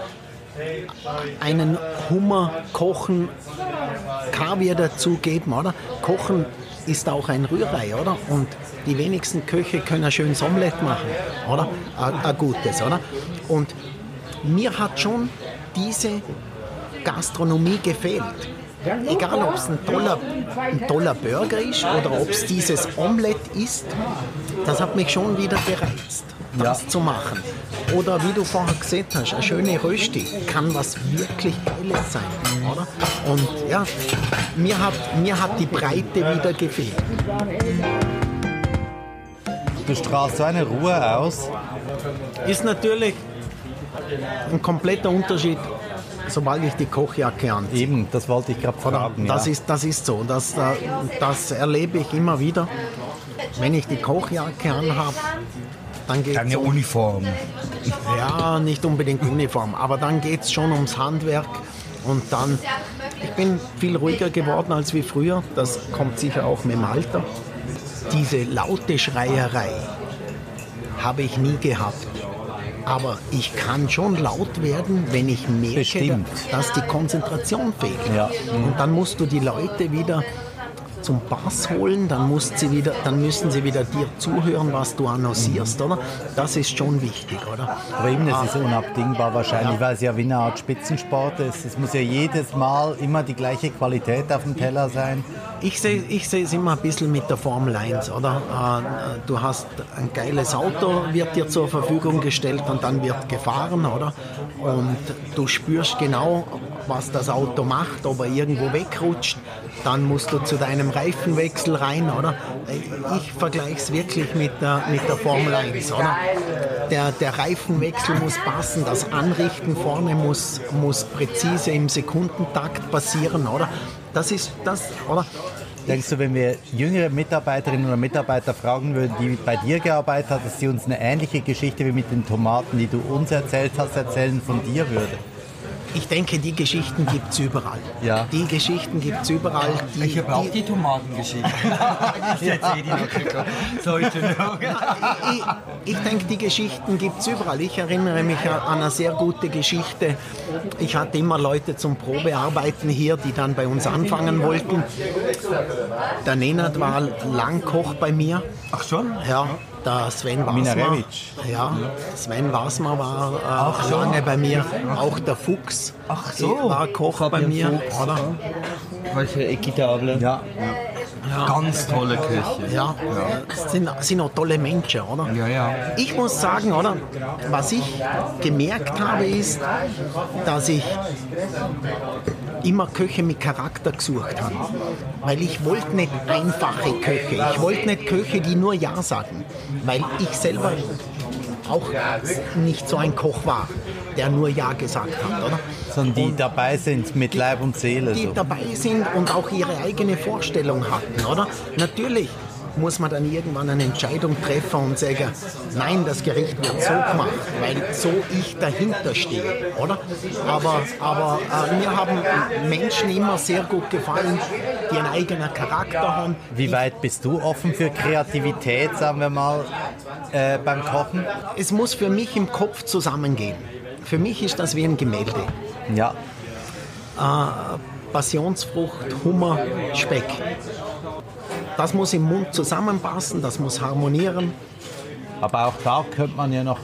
einen Hummer kochen, Kaviar dazugeben, oder? Kochen ist auch ein Rührei, oder? Und die wenigsten Köche können ein schönes Omelett machen, oder? Ein, ein gutes, oder? Und mir hat schon diese Gastronomie gefehlt. Egal, ob es ein toller, ein toller Burger ist oder ob es dieses Omelett ist, das hat mich schon wieder gereizt, das ja. zu machen. Oder wie du vorher gesehen hast, eine schöne Rösti kann was wirklich Geiles sein, oder? Und ja, mir hat, mir hat die Breite wieder gefehlt.
Du strahlst so eine Ruhe aus.
Ist natürlich ein kompletter Unterschied sobald ich die Kochjacke anziehe.
Eben, das wollte ich gerade fragen.
Das, ja. ist, das ist so. Das, das erlebe ich immer wieder. Wenn ich die Kochjacke anhabe, dann geht es.
Eine um, Uniform.
Ja, nicht unbedingt Uniform, aber dann geht es schon ums Handwerk. Und dann, ich bin viel ruhiger geworden als wie früher. Das kommt sicher auch mit dem Alter. Diese laute Schreierei habe ich nie gehabt. Aber ich kann schon laut werden, wenn ich merke, Bestimmt. dass die Konzentration fehlt. Ja. Und dann musst du die Leute wieder zum Pass holen, dann, musst sie wieder, dann müssen sie wieder dir zuhören, was du annoncierst, oder? Das ist schon wichtig, oder?
Aber eben, das ist unabdingbar wahrscheinlich, ja. weil es ja wie eine Art Spitzensport ist. Es muss ja jedes Mal immer die gleiche Qualität auf dem Teller sein.
Ich sehe ich es immer ein bisschen mit der Formel 1, oder? Äh, du hast ein geiles Auto, wird dir zur Verfügung gestellt und dann wird gefahren, oder? Und du spürst genau, was das Auto macht, ob er irgendwo wegrutscht. Dann musst du zu deinem Reifenwechsel rein, oder? Ich vergleiche es wirklich mit der, mit der Formel 1, oder? Der, der Reifenwechsel muss passen, das Anrichten vorne muss, muss präzise im Sekundentakt passieren, oder? Das ist das, oder?
Denkst du, wenn wir jüngere Mitarbeiterinnen oder Mitarbeiter fragen würden, die bei dir gearbeitet haben, dass sie uns eine ähnliche Geschichte wie mit den Tomaten, die du uns erzählt hast, erzählen von dir würde?
Ich denke, die Geschichten gibt es überall.
Ja.
Die Geschichten gibt es überall.
Die, ich habe auch die Tomatengeschichte. ich erzähle die noch. So, ich,
ich denke, die Geschichten gibt es überall. Ich erinnere mich an eine sehr gute Geschichte. Ich hatte immer Leute zum Probearbeiten hier, die dann bei uns anfangen wollten. Der Nenad war lang Koch bei mir.
Ach schon?
Ja der Sven Wasmer. Ja, Sven Wasmer war äh, Ach, lange bei mir. Auch der Fuchs
Ach so.
war Koch bei mir. Fuchs. Oder?
Welche Equitable.
Ja.
ja. Ganz tolle Küche.
Ja, ja. Sind, sind auch tolle Menschen, oder?
Ja, ja.
Ich muss sagen, oder? Was ich gemerkt habe, ist, dass ich immer Köche mit Charakter gesucht habe. Weil ich wollte nicht einfache Köche. Ich wollte nicht Köche, die nur Ja sagen. Weil ich selber auch nicht so ein Koch war, der nur Ja gesagt hat, oder?
Sondern die und dabei sind mit Leib und Seele.
Die
so.
dabei sind und auch ihre eigene Vorstellung hatten, oder? Natürlich muss man dann irgendwann eine Entscheidung treffen und sagen, nein, das Gericht wird so gemacht, weil so ich dahinter stehe, oder? Aber, aber äh, mir haben Menschen immer sehr gut gefallen, die einen eigenen Charakter haben.
Wie weit bist du offen für Kreativität, sagen wir mal, äh, beim Kochen?
Es muss für mich im Kopf zusammengehen. Für mich ist das wie ein Gemälde.
Ja.
Äh, Passionsfrucht, Hummer, Speck. Das muss im Mund zusammenpassen, das muss harmonieren.
Aber auch da könnte man ja noch,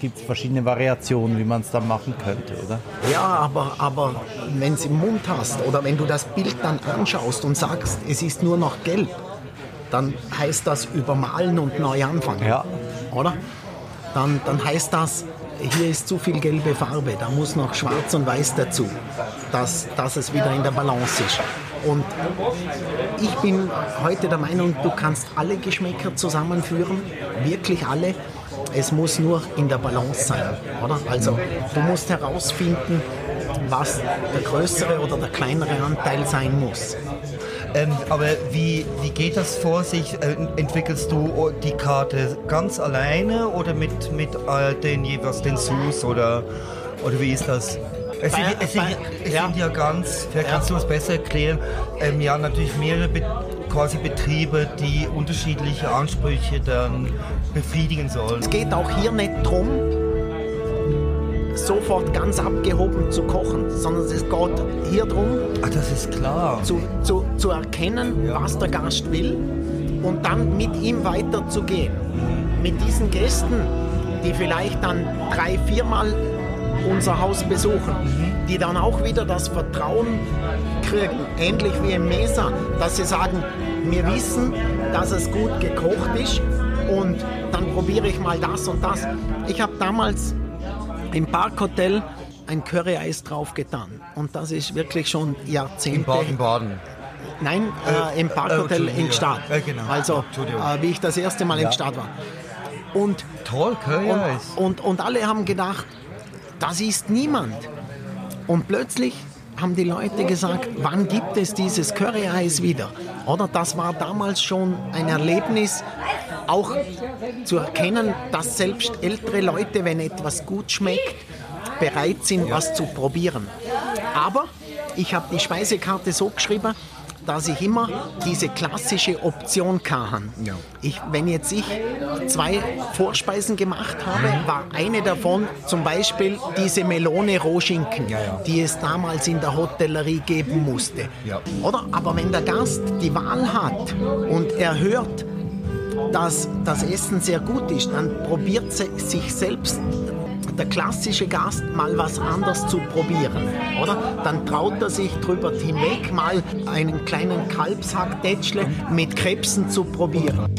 gibt es verschiedene Variationen, wie man es dann machen könnte, oder?
Ja, aber, aber wenn es im Mund hast oder wenn du das Bild dann anschaust und sagst, es ist nur noch gelb, dann heißt das übermalen und neu anfangen.
Ja.
Oder? Dann, dann heißt das, hier ist zu viel gelbe Farbe, da muss noch schwarz und weiß dazu, dass, dass es wieder in der Balance ist. Und ich bin heute der Meinung, du kannst alle Geschmäcker zusammenführen, wirklich alle. Es muss nur in der Balance sein, oder? Also du musst herausfinden, was der größere oder der kleinere Anteil sein muss.
Ähm, aber wie, wie geht das vor sich? Äh, entwickelst du die Karte ganz alleine oder mit, mit äh, den jeweils den Sus oder, oder wie ist das? Es sind, es sind, es sind ja ganz, vielleicht kannst du es besser erklären, ähm, ja natürlich mehrere Be quasi Betriebe, die unterschiedliche Ansprüche dann befriedigen sollen.
Es geht auch hier nicht darum, sofort ganz abgehoben zu kochen, sondern es geht hier darum,
Ach, das ist klar.
zu, zu, zu erkennen, was der Gast will und dann mit ihm weiterzugehen. Mit diesen Gästen, die vielleicht dann drei, viermal unser Haus besuchen, die dann auch wieder das Vertrauen kriegen, ähnlich wie im Mesa, dass sie sagen, wir wissen, dass es gut gekocht ist und dann probiere ich mal das und das. Ich habe damals im Parkhotel ein Curry-Eis draufgetan und das ist wirklich schon Jahrzehnte.
Baden.
Nein, äh, im Parkhotel
äh,
in Gstaad.
ja, genau.
Also, äh, wie ich das erste Mal in Gstaad war. Und,
Toll, Curry-Eis.
und, und, und alle haben gedacht, das ist niemand. Und plötzlich haben die Leute gesagt, wann gibt es dieses Curry-Eis wieder? Oder das war damals schon ein Erlebnis, auch zu erkennen, dass selbst ältere Leute, wenn etwas gut schmeckt, bereit sind, was zu probieren. Aber ich habe die Speisekarte so geschrieben, dass ich immer diese klassische Option kann. Ich, wenn jetzt ich zwei Vorspeisen gemacht habe, war eine davon zum Beispiel diese Melone Rohschinken, die es damals in der Hotellerie geben musste. Oder? Aber wenn der Gast die Wahl hat und er hört, dass das Essen sehr gut ist, dann probiert sie sich selbst der klassische Gast mal was anderes zu probieren, oder? Dann traut er sich drüber hinweg, mal einen kleinen Kalbshackdätschle mit Krebsen zu probieren.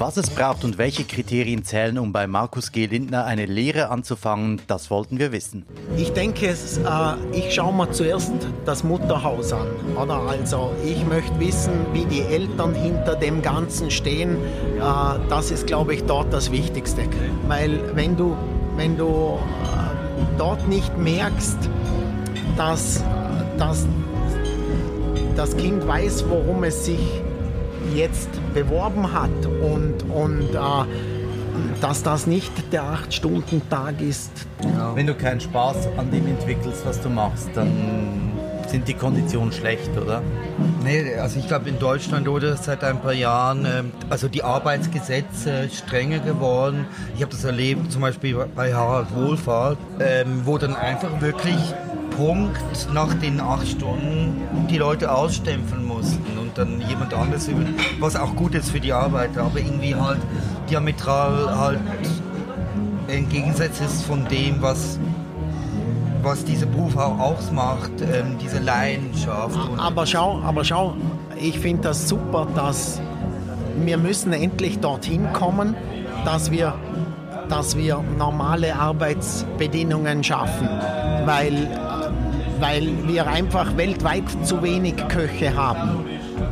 Was es braucht und welche Kriterien zählen, um bei Markus G. Lindner eine Lehre anzufangen, das wollten wir wissen.
Ich denke, äh, ich schaue mir zuerst das Mutterhaus an. Oder? Also ich möchte wissen, wie die Eltern hinter dem Ganzen stehen. Äh, das ist, glaube ich, dort das Wichtigste. Weil wenn du, wenn du äh, dort nicht merkst, dass, dass das Kind weiß, worum es sich jetzt beworben hat und, und äh, dass das nicht der 8-Stunden-Tag ist.
Wenn du keinen Spaß an dem entwickelst, was du machst, dann sind die Konditionen schlecht, oder?
Nee, also ich glaube in Deutschland oder seit ein paar Jahren, ähm, also die Arbeitsgesetze strenger geworden. Ich habe das erlebt zum Beispiel bei Harald Wohlfahrt, ähm, wo dann einfach wirklich Punkt nach den acht Stunden die Leute ausstempeln dann jemand anderes über, was auch gut ist für die Arbeiter, aber irgendwie halt diametral halt entgegensetzt ist von dem, was was dieser Beruf auch ausmacht, ähm, diese Leidenschaft.
Aber schau, aber schau, ich finde das super, dass wir müssen endlich dorthin kommen, dass wir, dass wir normale Arbeitsbedingungen schaffen, weil, weil wir einfach weltweit zu wenig Köche haben.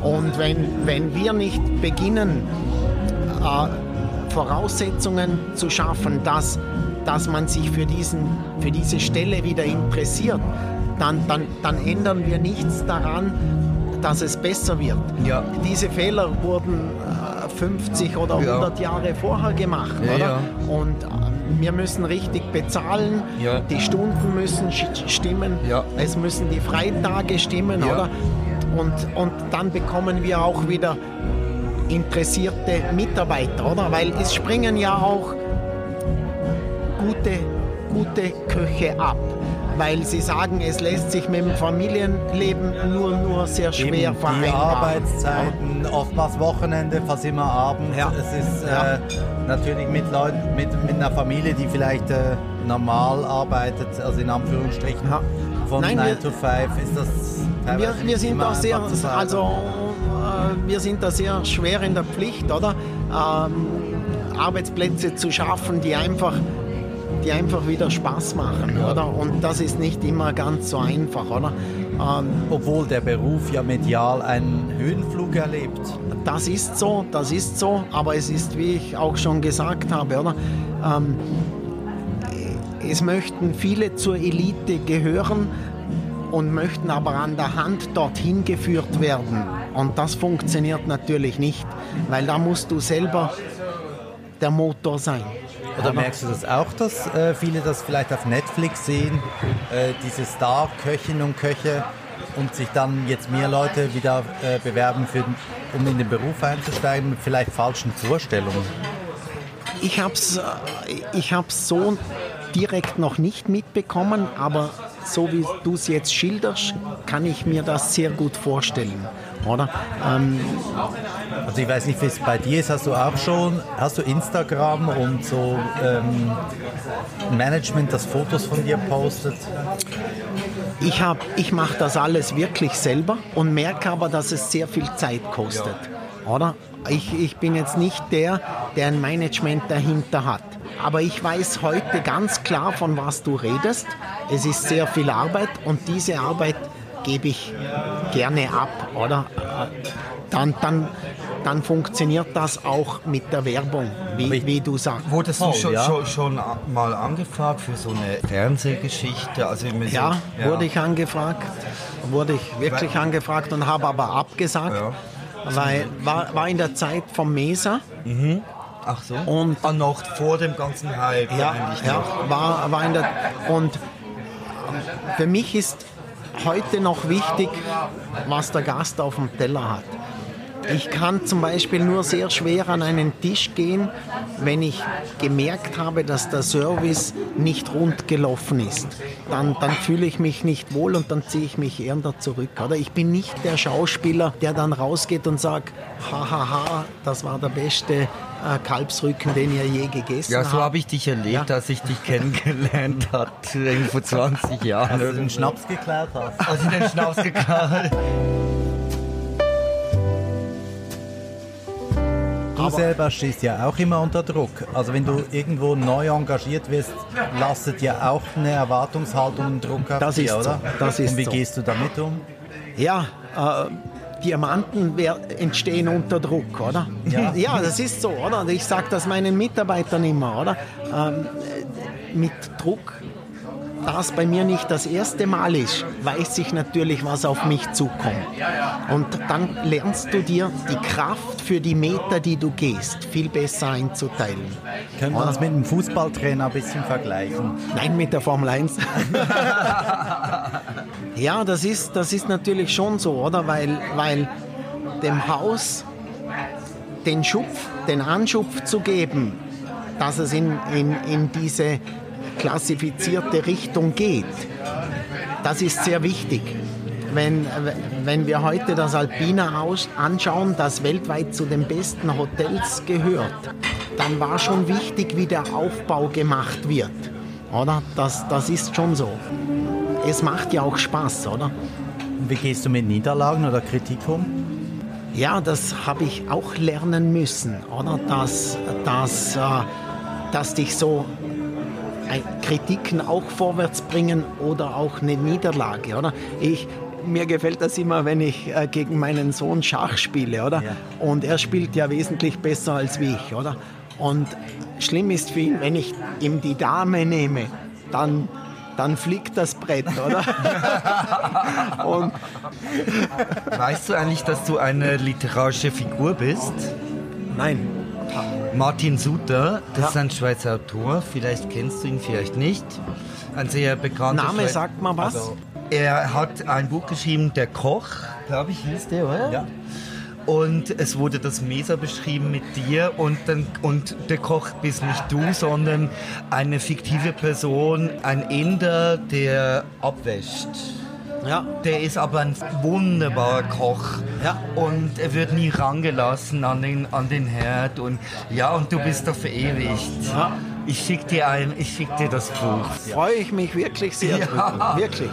Und wenn, wenn wir nicht beginnen, äh, Voraussetzungen zu schaffen, dass, dass man sich für, diesen, für diese Stelle wieder interessiert, dann, dann, dann ändern wir nichts daran, dass es besser wird.
Ja.
Diese Fehler wurden äh, 50 oder
Ja.
100 Jahre vorher gemacht.
Ja,
oder?
ja.
Und äh, wir müssen richtig bezahlen,
Ja.
die Stunden müssen stimmen,
Ja.
es müssen die Freitage stimmen,
Ja.
oder? Und, und dann bekommen wir auch wieder interessierte Mitarbeiter, oder? Weil es springen ja auch gute, gute Köche ab. Weil sie sagen, es lässt sich mit dem Familienleben nur, nur sehr schwer
Eben die
vereinbaren.
Arbeitszeiten, oftmals Wochenende, fast immer Abend.
Ja.
Es ist
Ja.
äh, natürlich mit Leuten, mit, mit einer Familie, die vielleicht äh, normal arbeitet, also in Anführungsstrichen,
Ja.
von
Nein,
9
wir-
to 5 ist das
Wir, wir sind da sehr, also äh, wir sind da sehr schwer in der Pflicht, oder? Ähm, Arbeitsplätze zu schaffen, die einfach, die einfach wieder Spaß machen, oder? Und das ist nicht immer ganz so einfach, oder? Ähm,
Obwohl der Beruf ja medial einen Höhenflug erlebt.
das ist so, das ist so, aber es ist, wie ich auch schon gesagt habe, oder? Ähm, es möchten viele zur Elite gehören und möchten aber an der Hand dorthin geführt werden. Und das funktioniert natürlich nicht, weil da musst du selber der Motor sein.
Oder merkst du das auch, dass äh, viele das vielleicht auf Netflix sehen, äh, diese Star-Köchinnen und Köche und sich dann jetzt mehr Leute wieder äh, bewerben, für, um in den Beruf einzusteigen mit vielleicht falschen Vorstellungen?
Ich habe es ich hab's so direkt noch nicht mitbekommen, aber so wie du es jetzt schilderst, kann ich mir das sehr gut vorstellen. Oder? Ähm,
also ich weiß nicht, wie es bei dir ist. Hast du auch schon, hast du Instagram und so ähm, Management, das Fotos von dir postet?
Ich, ich mache das alles wirklich selber und merke aber, dass es sehr viel Zeit kostet. Oder? Ich, ich bin jetzt nicht der, der ein Management dahinter hat. Aber ich weiß heute ganz klar, von was du redest. Es ist sehr viel Arbeit und diese Arbeit gebe ich gerne ab, oder? Dann, dann, dann funktioniert das auch mit der Werbung, wie, wie du sagst.
Wurdest du schon, ja? schon, schon, mal angefragt für so eine Fernsehgeschichte? Also
ja, so, ja, wurde ich angefragt. Wurde ich wirklich Weil, angefragt und habe aber abgesagt, ja. weil war, war in der Zeit vom Mesa.
Mhm. Ach so.
Und
ah, noch vor dem ganzen Hype.
Ja, ja war, war in der. Und für mich ist heute noch wichtig, was der Gast auf dem Teller hat. Ich kann zum Beispiel nur sehr schwer an einen Tisch gehen, wenn ich gemerkt habe, dass der Service nicht rund gelaufen ist. Dann, dann fühle ich mich nicht wohl und dann ziehe ich mich eher da zurück. Oder ich bin nicht der Schauspieler, der dann rausgeht und sagt, hahaha, das war der beste äh, Kalbsrücken, den ihr je gegessen
habt. Ja, so habe ich dich erlebt, ja. als ich dich kennengelernt habe, vor 20 Jahren.
Als du den Schnaps geklaut hast.
Als ich den Schnaps geklaut
Du selber stehst ja auch immer unter Druck. Also wenn du irgendwo neu engagiert wirst, lastet ja auch eine Erwartungshaltung und Druck
auf das dir, ist oder?
So. Das ist und wie so. gehst du damit um?
Ja, äh, Diamanten entstehen unter Druck, oder? Ja, ja das ist so, oder? Ich sage das meinen Mitarbeitern immer, oder? Ähm, mit Druck das bei mir nicht das erste Mal ist, weiß ich natürlich, was auf mich zukommt. Und dann lernst du dir die Kraft für die Meter, die du gehst, viel besser einzuteilen.
Können wir das mit einem Fußballtrainer ein bisschen vergleichen?
Nein, mit der Formel 1. ja, das ist, das ist natürlich schon so, oder? Weil, weil dem Haus den Schupf, den Anschupf zu geben, dass es in, in, in diese klassifizierte Richtung geht. Das ist sehr wichtig. Wenn, wenn wir heute das Alpina Haus anschauen, das weltweit zu den besten Hotels gehört, dann war schon wichtig, wie der Aufbau gemacht wird. Oder? Das, das ist schon so. Es macht ja auch Spaß, oder?
Wie gehst du mit Niederlagen oder Kritik um?
Ja, das habe ich auch lernen müssen, oder? Dass, dass, äh, dass dich so Kritiken auch vorwärts bringen oder auch eine Niederlage, oder? Ich, mir gefällt das immer, wenn ich äh, gegen meinen Sohn Schach spiele, oder? Ja. Und er spielt ja wesentlich besser als wie ich, oder? Und schlimm ist für ihn, wenn ich ihm die Dame nehme, dann dann fliegt das Brett, oder?
Und weißt du eigentlich, dass du eine literarische Figur bist?
Nein.
Martin Suter, das ja. ist ein Schweizer Autor, vielleicht kennst du ihn, vielleicht nicht. Ein sehr bekannter
Name Schweizer sagt mal was. Also,
er hat ein Buch geschrieben, Der Koch, glaube ich, hieß der, oder?
Ja.
Und es wurde das Mesa beschrieben mit dir und, dann, und der Koch bist nicht du, sondern eine fiktive Person, ein Inder, der abwäscht.
Ja.
Der ist aber ein wunderbarer Koch.
Ja.
Und er wird nie rangelassen an den, an den Herd. Und ja, und du bist da verewigt. Ja. Ich schicke dir, schick dir das Buch.
Freue ich mich wirklich sehr. Ja. Wirklich.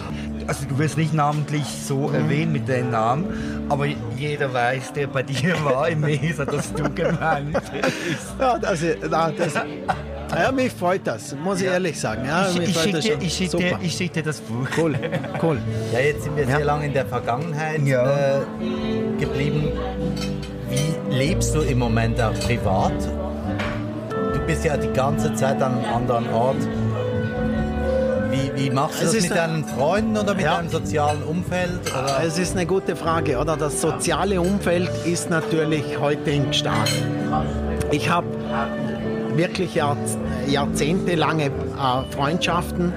Also du wirst nicht namentlich so mhm. erwähnt mit deinem Namen, aber jeder weiß, der bei dir war im Mesa, dass du gemeint bist.
Ja, das, das, ja, mich freut das, muss ich ehrlich sagen. Ja,
ich, ich schicke dir, schick dir, schick dir das Buch.
Cool, cool.
Ja, jetzt sind wir ja. sehr lange in der Vergangenheit ja. äh, geblieben. Wie lebst du im Moment auch privat? Du bist ja die ganze Zeit an einem anderen Ort. Wie, wie machst du es das mit deinen Freunden oder mit ja. deinem sozialen Umfeld? Oder?
Es ist eine gute Frage, oder? Das soziale Umfeld ist natürlich heute in Gestalt. Ich habe wirklich jahrzehntelange äh, Freundschaften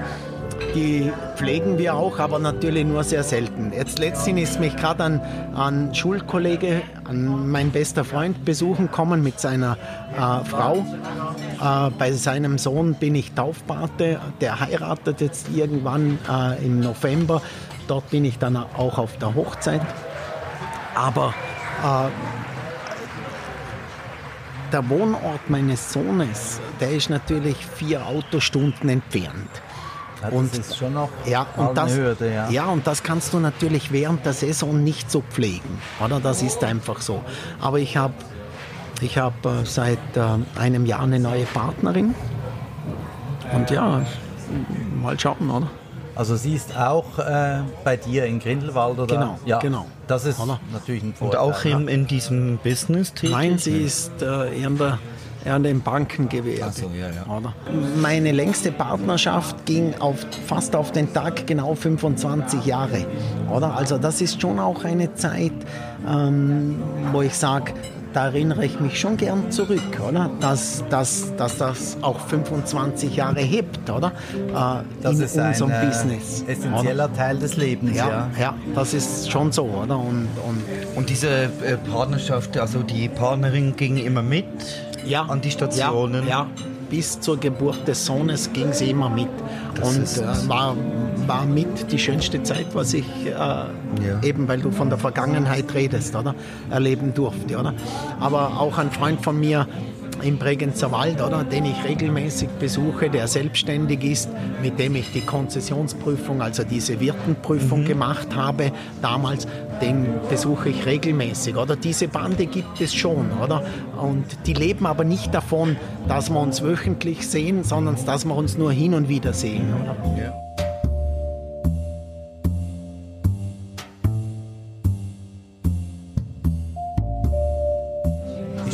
die pflegen wir auch, aber natürlich nur sehr selten. Jetzt letztens ist mich gerade ein, ein Schulkollege, an mein bester Freund besuchen kommen mit seiner äh, Frau. Äh, bei seinem Sohn bin ich Taufpate, der heiratet jetzt irgendwann äh, im November. Dort bin ich dann auch auf der Hochzeit. Aber äh, der Wohnort meines Sohnes, der ist natürlich vier Autostunden entfernt.
Ja, das und, ist schon noch
ja, und das, Hürde, ja. ja, und das kannst du natürlich während der Saison nicht so pflegen. Oder? Das ist einfach so. Aber ich habe ich hab, äh, seit äh, einem Jahr eine neue Partnerin. Und ja, mal schauen, oder?
Also sie ist auch äh, bei dir in Grindelwald, oder?
Genau,
ja.
genau.
Das ist oder? natürlich ein Vorteil.
Und auch in, in diesem Business tätig?
Nein, sie ist äh, in der an den Bankengewerbe.
So, ja, ja.
Meine längste Partnerschaft ging auf, fast auf den Tag genau 25 Jahre. Oder? Also das ist schon auch eine Zeit, ähm, wo ich sage, da erinnere ich mich schon gern zurück, oder? Dass, dass, dass das auch 25 Jahre hebt, oder?
Äh, das in ist unserem ein, Business. Essentieller oder? Teil des Lebens,
ja, ja. Ja, das ist schon so, oder? Und, und,
und diese äh, Partnerschaft, also die Partnerin ging immer mit
ja,
an die Stationen?
Ja, ja, bis zur Geburt des Sohnes ging sie immer mit. Das und äh, war, war mit die schönste Zeit, was ich äh, ja. eben, weil du von der Vergangenheit redest, oder? Erleben durfte, oder? Aber auch ein Freund von mir, im Bregenzer Wald, oder, den ich regelmäßig besuche, der selbstständig ist, mit dem ich die Konzessionsprüfung, also diese Wirtenprüfung mhm. gemacht habe damals, den besuche ich regelmäßig, oder? Diese Bande gibt es schon, oder? Und die leben aber nicht davon, dass wir uns wöchentlich sehen, sondern dass wir uns nur hin und wieder sehen, oder? Ja.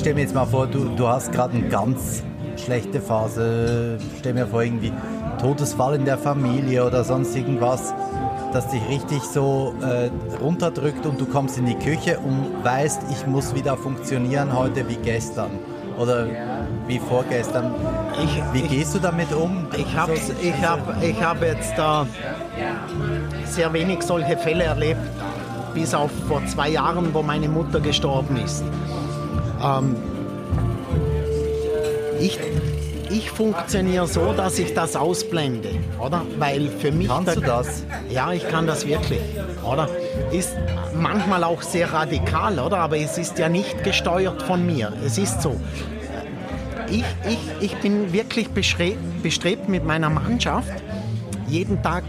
stell mir jetzt mal vor, du, du hast gerade eine ganz schlechte Phase. Stell mir vor, irgendwie Todesfall in der Familie oder sonst irgendwas, das dich richtig so äh, runterdrückt und du kommst in die Küche und weißt, ich muss wieder funktionieren heute wie gestern oder wie vorgestern. Ich, wie ich, gehst du damit um?
Ich habe ich hab, ich hab jetzt äh, sehr wenig solche Fälle erlebt, bis auf vor zwei Jahren, wo meine Mutter gestorben ist. Ähm, ich, ich funktioniere so, dass ich das ausblende, oder? Weil für mich...
Kannst du das?
Ja, ich kann das wirklich, oder? Ist manchmal auch sehr radikal, oder? Aber es ist ja nicht gesteuert von mir. Es ist so. Ich, ich, ich bin wirklich bestrebt mit meiner Mannschaft, jeden Tag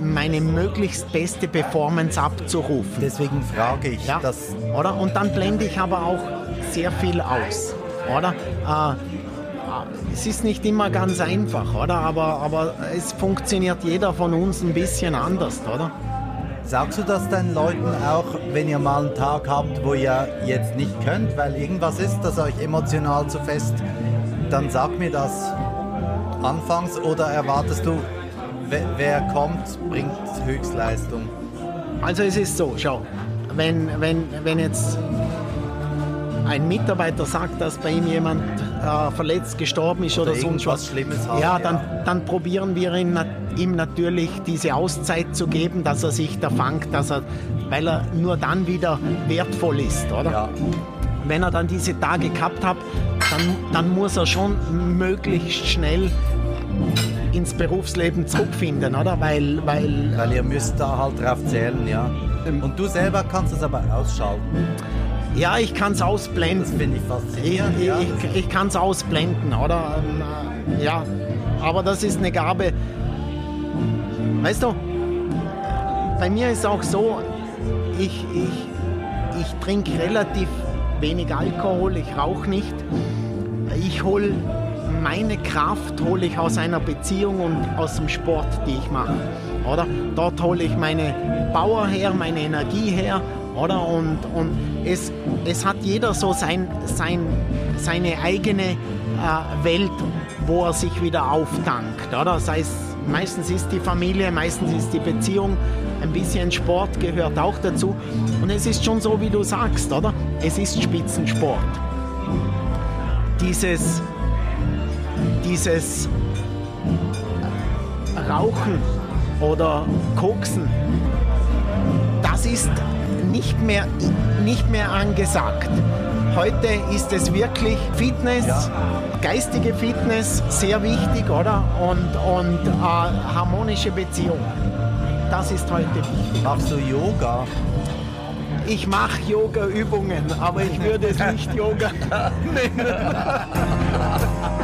meine möglichst beste Performance abzurufen.
Deswegen frage ich
ja, das. Oder? Und dann blende ich aber auch sehr viel aus, oder? Äh, es ist nicht immer ganz einfach, oder? Aber, aber es funktioniert jeder von uns ein bisschen anders, oder?
Sagst du das deinen Leuten auch, wenn ihr mal einen Tag habt, wo ihr jetzt nicht könnt, weil irgendwas ist, das euch emotional zu fest, dann sag mir das anfangs oder erwartest du, wer kommt, bringt Höchstleistung?
Also es ist so, schau, wenn, wenn, wenn jetzt ein Mitarbeiter sagt, dass bei ihm jemand äh, verletzt gestorben ist oder, oder sonst was
Schlimmes hat,
ja, dann, dann probieren wir ihn, ihm natürlich diese Auszeit zu geben, dass er sich da fangt, dass er, weil er nur dann wieder wertvoll ist, oder? Ja. Wenn er dann diese Tage gehabt hat, dann, dann muss er schon möglichst schnell ins Berufsleben zurückfinden, oder? Weil, weil,
weil ihr müsst da halt drauf zählen, ja. Und du selber kannst es aber ausschalten.
Ja, ich kann es ausblenden. Das
finde ich faszinierend.
Ich, ich, ich kann es ausblenden, oder? Ähm, ja, aber das ist eine Gabe. Weißt du, bei mir ist auch so, ich, ich, ich trinke relativ wenig Alkohol, ich rauche nicht. Ich hole meine Kraft hole ich aus einer Beziehung und aus dem Sport, die ich mache. Oder? Dort hole ich meine Power her, meine Energie her oder? Und, und es, es hat jeder so sein, sein, seine eigene äh, Welt, wo er sich wieder auftankt, oder? Das heißt, meistens ist die Familie, meistens ist die Beziehung, ein bisschen Sport gehört auch dazu. Und es ist schon so, wie du sagst, oder? Es ist Spitzensport. Dieses, dieses Rauchen oder Koksen, das ist nicht mehr, nicht mehr angesagt. Heute ist es wirklich Fitness, ja. geistige Fitness, sehr wichtig, oder? Und, und äh, harmonische Beziehung. Das ist heute wichtig.
Machst du Yoga?
Ich mache Yoga-Übungen, aber ich würde es nicht Yoga nennen.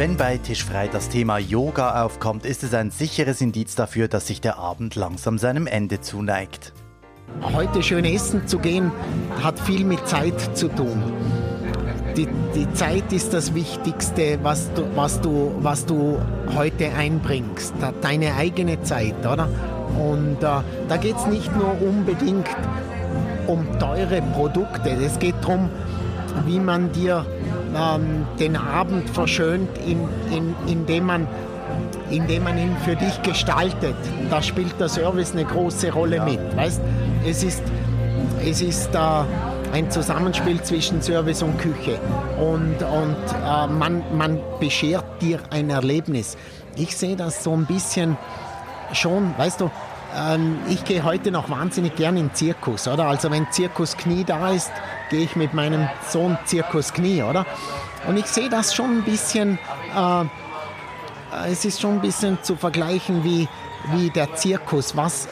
Wenn bei Tischfrei das Thema Yoga aufkommt, ist es ein sicheres Indiz dafür, dass sich der Abend langsam seinem Ende zuneigt.
Heute schön essen zu gehen, hat viel mit Zeit zu tun. Die, die Zeit ist das Wichtigste, was du, was, du, was du heute einbringst. Deine eigene Zeit, oder? Und äh, da geht es nicht nur unbedingt um teure Produkte. Es geht darum, wie man dir ähm, den Abend verschönt, in, in, indem man indem man ihn für dich gestaltet. Da spielt der Service eine große Rolle ja. mit. Weißt? Es ist, es ist äh, ein Zusammenspiel zwischen Service und Küche und, und äh, man, man beschert dir ein Erlebnis. Ich sehe das so ein bisschen schon, weißt du, ähm, ich gehe heute noch wahnsinnig gern in Zirkus, oder? Also wenn Zirkus Knie da ist, gehe ich mit meinem Sohn Zirkus Knie, oder? Und ich sehe das schon ein bisschen, äh, es ist schon ein bisschen zu vergleichen wie, wie der Zirkus. Was,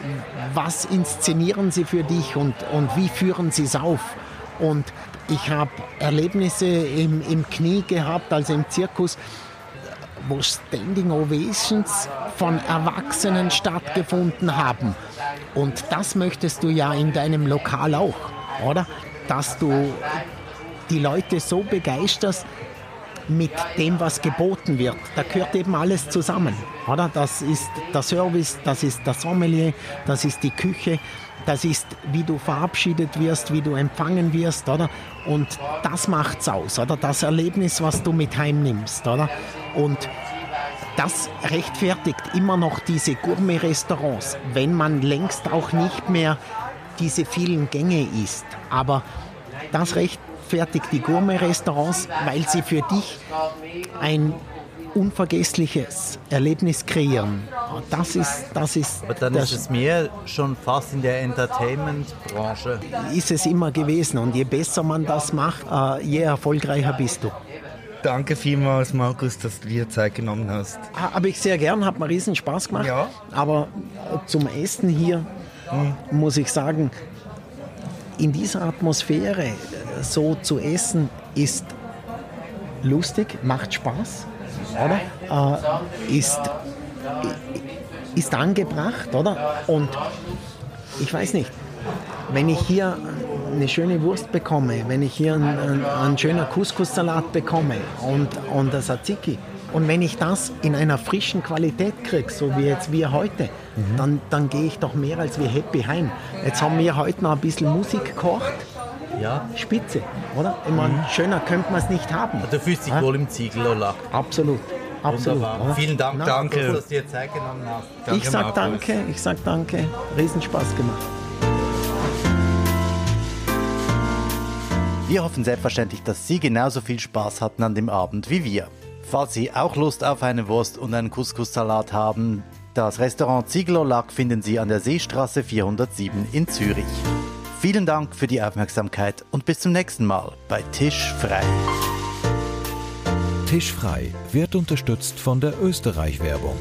was inszenieren sie für dich und, und wie führen sie es auf? Und ich habe Erlebnisse im, im Knie gehabt, also im Zirkus, wo Standing Ovations von Erwachsenen stattgefunden haben. Und das möchtest du ja in deinem Lokal auch, oder? Dass du die Leute so begeisterst mit dem, was geboten wird. Da gehört eben alles zusammen, oder? Das ist der Service, das ist das Sommelier, das ist die Küche, das ist, wie du verabschiedet wirst, wie du empfangen wirst, oder? Und das macht's aus, oder? Das Erlebnis, was du mit heimnimmst, oder? Und das rechtfertigt immer noch diese Gourmet-Restaurants, wenn man längst auch nicht mehr diese vielen Gänge isst. Aber das rechtfertigt die Gourmet-Restaurants, weil sie für dich ein unvergessliches Erlebnis kreieren. Das ist, das ist.
Aber dann ist es mehr schon fast in der Entertainment-Branche.
Ist es immer gewesen und je besser man das macht, äh, je erfolgreicher bist du.
Danke vielmals, Markus, dass du dir Zeit genommen hast.
Habe ich sehr gern, hat mir riesen Spaß gemacht. Ja. Aber zum Essen hier hm. muss ich sagen, in dieser Atmosphäre äh, so zu essen ist lustig, macht Spaß oder? Äh, ist, ist angebracht, oder? Und ich weiß nicht, wenn ich hier eine schöne Wurst bekomme, wenn ich hier einen, einen, einen schönen Couscous-Salat bekomme und, und das Tzatziki, und wenn ich das in einer frischen Qualität kriege, so wie jetzt wir heute, mhm. dann, dann gehe ich doch mehr als wie happy heim. Jetzt haben wir heute noch ein bisschen Musik gekocht. Ja. Spitze, oder? Ich meine, mhm. schöner könnte man es nicht haben.
Du fühlst dich ja? wohl im Ziegel, oder?
Absolut. Absolut.
Vielen Dank, Na, danke. dass du dir Zeit genommen hast.
Danke, ich sag danke, ich sag danke. Riesenspaß gemacht.
Wir hoffen selbstverständlich, dass Sie genauso viel Spaß hatten an dem Abend wie wir. Falls Sie auch Lust auf eine Wurst und einen Couscous-Salat haben, das Restaurant Ziegler Lack finden Sie an der Seestraße 407 in Zürich. Vielen Dank für die Aufmerksamkeit und bis zum nächsten Mal bei Tisch frei.
Tisch frei wird unterstützt von der Österreich-Werbung